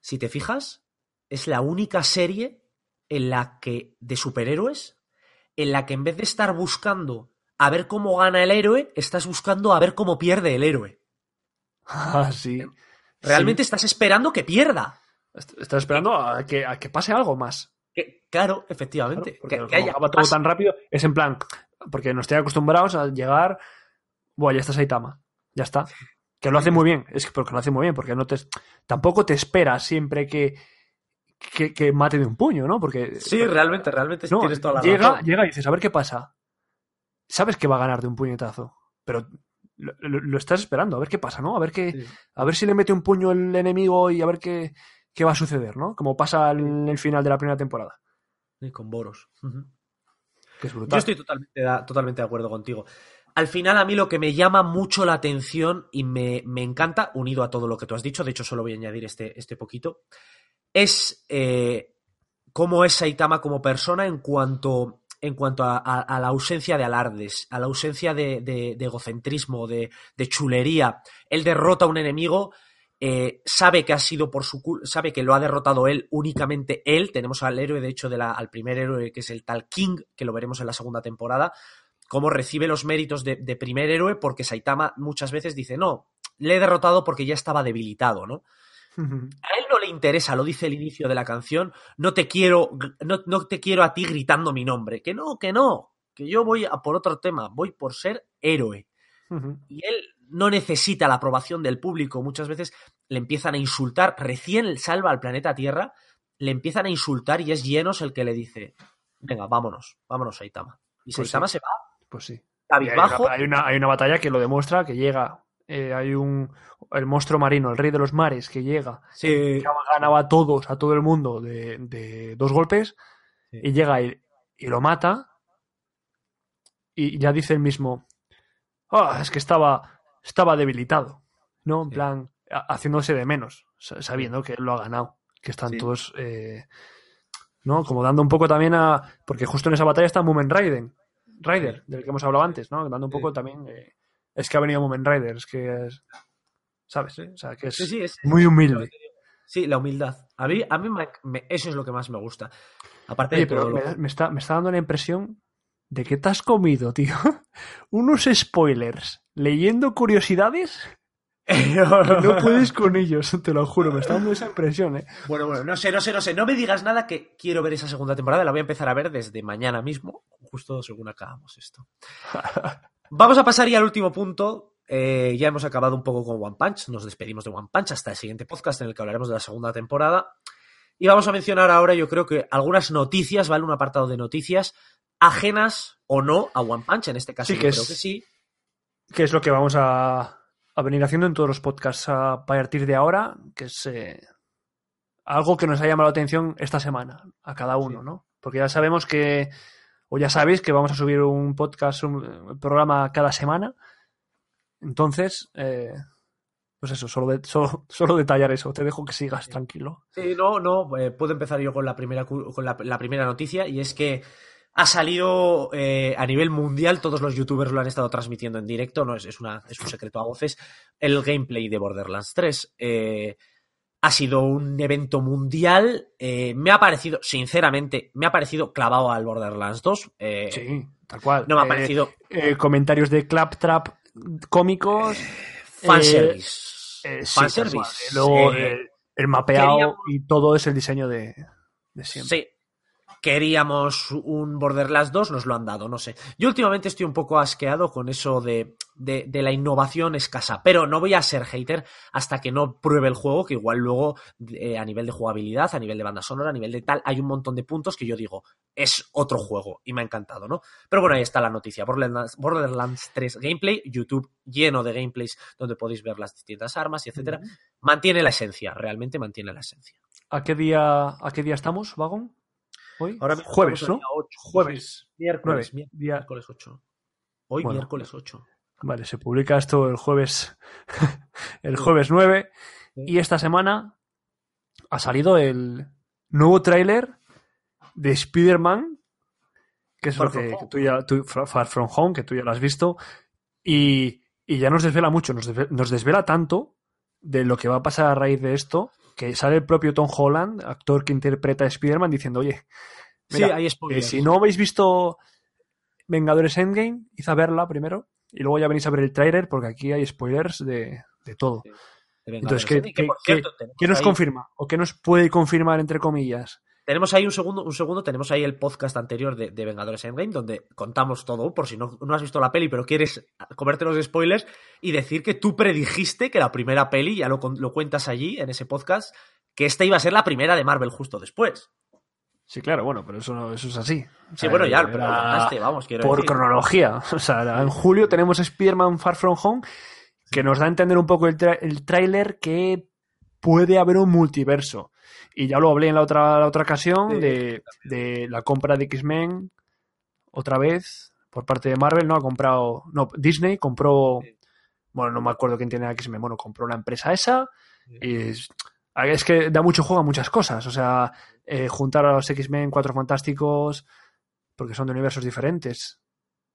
Si te fijas, es la única serie en la que, de superhéroes, en la que en vez de estar buscando a ver cómo gana el héroe, estás buscando a ver cómo pierde el héroe. Ah, sí. Realmente Sí. estás esperando que pierda. Est- Estás esperando a que, a que pase algo más. Que, claro, Claro, efectivamente. porque que, que haya todo tan rápido, es en plan, porque nos estoy acostumbrados a llegar, buah, ya está Saitama, ya está. Que lo hace muy bien, es que porque lo hace muy bien, porque no te tampoco te espera siempre que, que, que mate de un puño, ¿no? Porque Sí, realmente, realmente no, tienes toda la llega, razón. llega y dices, a ver qué pasa. Sabes que va a ganar de un puñetazo, pero lo, lo- lo estás esperando, a ver qué pasa, ¿no? A ver qué, Sí. a ver si le mete un puño el enemigo y a ver qué, qué va a suceder, ¿no? Como pasa en el final de la primera temporada, Y con Boros. Que es Yo brutal. estoy totalmente, de- totalmente de acuerdo contigo. Al final, a mí lo que me llama mucho la atención y me, me encanta, unido a todo lo que tú has dicho, de hecho, solo voy a añadir este, este poquito, es eh, cómo es Saitama como persona en cuanto, en cuanto a, la ausencia de alardes, a la ausencia de, egocentrismo, de, chulería. Él derrota a un enemigo. eh, sabe que ha sido por su sabe que lo ha derrotado él, únicamente él. Tenemos al héroe, de hecho, al primer héroe, que es el tal King, que lo veremos en la segunda temporada, cómo recibe los méritos de, de primer héroe, porque Saitama muchas veces dice, no, le he derrotado porque ya estaba debilitado, ¿no? A él no le interesa, lo dice el inicio de la canción, no te quiero, no, no te quiero a ti gritando mi nombre, que no, que no, que yo voy a por otro tema, voy por ser héroe. Y él no necesita la aprobación del público. Muchas veces le empiezan a insultar. Recién salva al planeta Tierra, le empiezan a insultar y es Llenos el que le dice: Venga, vámonos, vámonos, Saitama. Y Pues Saitama sí. se va Pues sí. Cabizbajo. una, hay una batalla que lo demuestra, que llega. Eh, hay un. El monstruo marino, el rey de los mares, que llega. Sí, que ganaba a todos, a todo el mundo, de, de dos golpes. Sí. Y llega y, y lo mata. Y ya dice el mismo. "Ah, es que estaba. Estaba debilitado. ¿No? En Sí. plan. ha- Haciéndose de menos. sa- Sabiendo que él lo ha ganado. Que están todos. eh, ¿No? Como dando un poco también a. Porque justo en esa batalla está Moomin Raiden. Rider, del que hemos hablado antes, ¿no? Dando un poco también. eh, es que ha venido Moomin Rider, es que es. ¿Sabes? O sea, que es sí, sí, es- muy humilde. sí, la humildad. A mí, a mí me- eso es lo que más me gusta. Aparte Oye, de todo pero lo- me, me está, me está dando la impresión de que te has comido, tío, unos spoilers leyendo curiosidades no puedes con ellos, te lo juro, me está dando esa impresión, ¿eh? Bueno, bueno, no sé, no sé, no sé. No me digas nada que quiero ver esa segunda temporada. La voy a empezar a ver desde mañana mismo, justo según acabamos esto. Vamos a pasar ya al último punto. Eh, ya hemos acabado un poco con One Punch. Nos despedimos de One Punch hasta el siguiente podcast en el que hablaremos de la segunda temporada. Y vamos a mencionar ahora, yo creo que algunas noticias, ¿vale? Un apartado de noticias ajenas o no a One Punch. En este caso, Sí, yo que creo es- que sí. Que es lo que vamos a, a venir haciendo en todos los podcasts a partir de ahora, que es eh, algo que nos ha llamado la atención esta semana, a cada uno, Sí. ¿no? Porque ya sabemos que, o ya sabéis que vamos a subir un podcast, un programa cada semana. Entonces, eh, pues eso, solo, de- solo, solo detallar eso. Te dejo que sigas tranquilo. Sí, no, no, eh, puedo empezar yo con la primera, con la, la primera noticia y es que ha salido eh, a nivel mundial, todos los youtubers lo han estado transmitiendo en directo, no es, es, una, es un secreto a voces, el gameplay de Borderlands 3. Eh, ha sido un evento mundial, eh, me ha parecido, sinceramente, me ha parecido clavado al Borderlands 2. eh, Sí, tal cual. No me ha Eh, parecido comentarios de claptrap cómicos. fanservice. sí, fanservice. Eh, luego, el mapeado Queríamos- y todo es el diseño de, de siempre. Sí. Queríamos un Borderlands 2, nos lo han dado, no sé. Yo últimamente estoy un poco asqueado con eso de, de, de la innovación escasa, pero no voy a ser hater hasta que no pruebe el juego, que igual luego eh, a nivel de jugabilidad, a nivel de banda sonora, a nivel de tal, hay un montón de puntos que yo digo, es otro juego y me ha encantado, ¿no? Pero bueno, ahí está la noticia. Borderlands, Borderlands 3 gameplay, YouTube lleno de gameplays donde podéis ver las distintas armas y etcétera. Mantiene la esencia, realmente mantiene la esencia. ¿A qué día, a qué día estamos, Vagón? ¿Hoy? Ahora Jueves, ¿no? Jueves. Miércoles, miércoles 8. Hoy Bueno. miércoles 8. Vale, se publica esto el jueves, el jueves 9 y esta semana ha salido el nuevo tráiler de Spider-Man, que es Far lo que tú ya, tú- Far Far From Home, que tú ya lo has visto, y, y ya nos desvela mucho, nos desvela, nos desvela tanto de lo que va a pasar a raíz de esto, que sale el propio Tom Holland, actor que interpreta a Spider-Man, diciendo, oye, Sí, hay eh, spoilers. si no habéis visto Vengadores Endgame, id a verla primero y luego ya venís a ver el tráiler porque aquí hay spoilers de, de todo. de Entonces. ¿qué, qué- qué- nos ahí- confirma? ¿O qué nos puede confirmar, entre comillas? Tenemos ahí un segundo, un segundo, tenemos ahí el podcast anterior de, de Vengadores Endgame, donde contamos todo, por si no, no has visto la peli, pero quieres comerte los spoilers, y decir que tú predijiste que la primera peli, ya lo, lo cuentas allí, en ese podcast, que esta iba a ser la primera de Marvel justo después. Sí, claro, bueno, pero eso, no- eso es así. O Sí, bueno, ya, era pero lo contaste, vamos, quiero Por decir. cronología. O sea, en julio tenemos Spider-Man Far From Home, que nos da a entender un poco el tráiler que puede haber un multiverso. Y ya lo hablé en la otra, la otra ocasión Sí, de, de la compra de X-Men otra vez por parte de Marvel, ¿no? Ha comprado. No, Disney compró. Sí. Bueno, no me acuerdo quién tiene X-Men. Bueno, compró la empresa esa. Y es, es que da mucho juego a muchas cosas. O sea, eh, juntar a los X-Men, Cuatro Fantásticos, porque son de universos diferentes.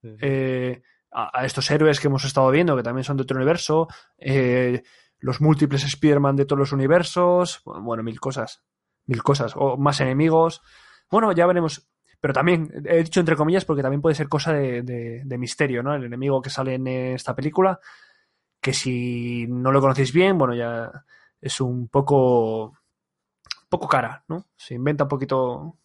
Eh, a, a estos héroes que hemos estado viendo, que también son de otro universo. eh, los múltiples Spider-Man de todos los universos. Bueno, mil cosas. Mil cosas. O más enemigos. Bueno, ya veremos. Pero también, he dicho entre comillas, porque también puede ser cosa de, de- de misterio, ¿no? El enemigo que sale en esta película, que si no lo conocéis bien, bueno, ya es un poco. poco cara, ¿no? Se inventa un poquito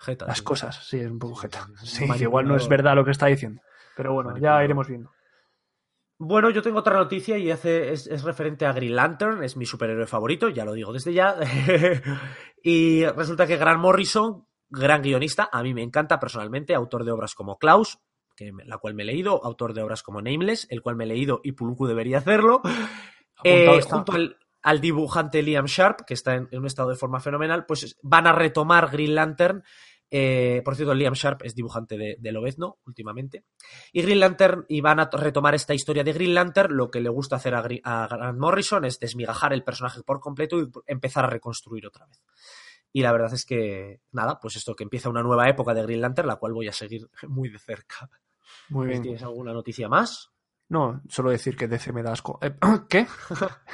Jeta, las sí. cosas, sí, es un poco jeta. sí, sí, igual no es verdad lo que está diciendo. Pero bueno, ya iremos viendo. Bueno, yo tengo otra noticia y hace, es, es referente a Green Lantern, es mi superhéroe favorito, ya lo digo desde ya. y resulta que Grant Morrison, gran guionista, a mí me encanta personalmente, autor de obras como Klaus, que la cual me he leído, autor de obras como Nameless, el cual me he leído y Puluku debería hacerlo. Eh, junto al, al dibujante Liam Sharp, que está en, en un estado de forma fenomenal, pues van a retomar Green Lantern. Eh, por cierto, Liam Sharp es dibujante de, de Lobezno últimamente. Y Green Lantern, y van a to- retomar esta historia de Green Lantern. Lo que le gusta hacer a Grant Morrison es desmigajar el personaje por completo y empezar a reconstruir otra vez. Y la verdad es que, nada, pues esto que empieza una nueva época de Green Lantern, la cual voy a seguir muy de cerca. Muy bien. ¿Tienes alguna noticia más? No, solo decir que DC me da asco. Eh, ¿Qué?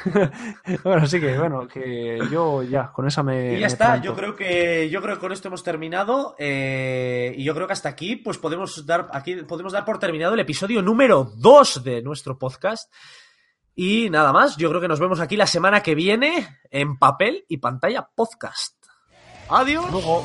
bueno, sí que, bueno, que yo ya, con esa me. Y me ya está, planto. yo creo que yo creo que con esto hemos terminado eh, y yo creo que hasta aquí pues podemos dar aquí podemos dar por terminado el episodio número 2 de nuestro podcast. Y nada más, yo creo que nos vemos aquí la semana que viene en papel y pantalla podcast. Adiós. Luego.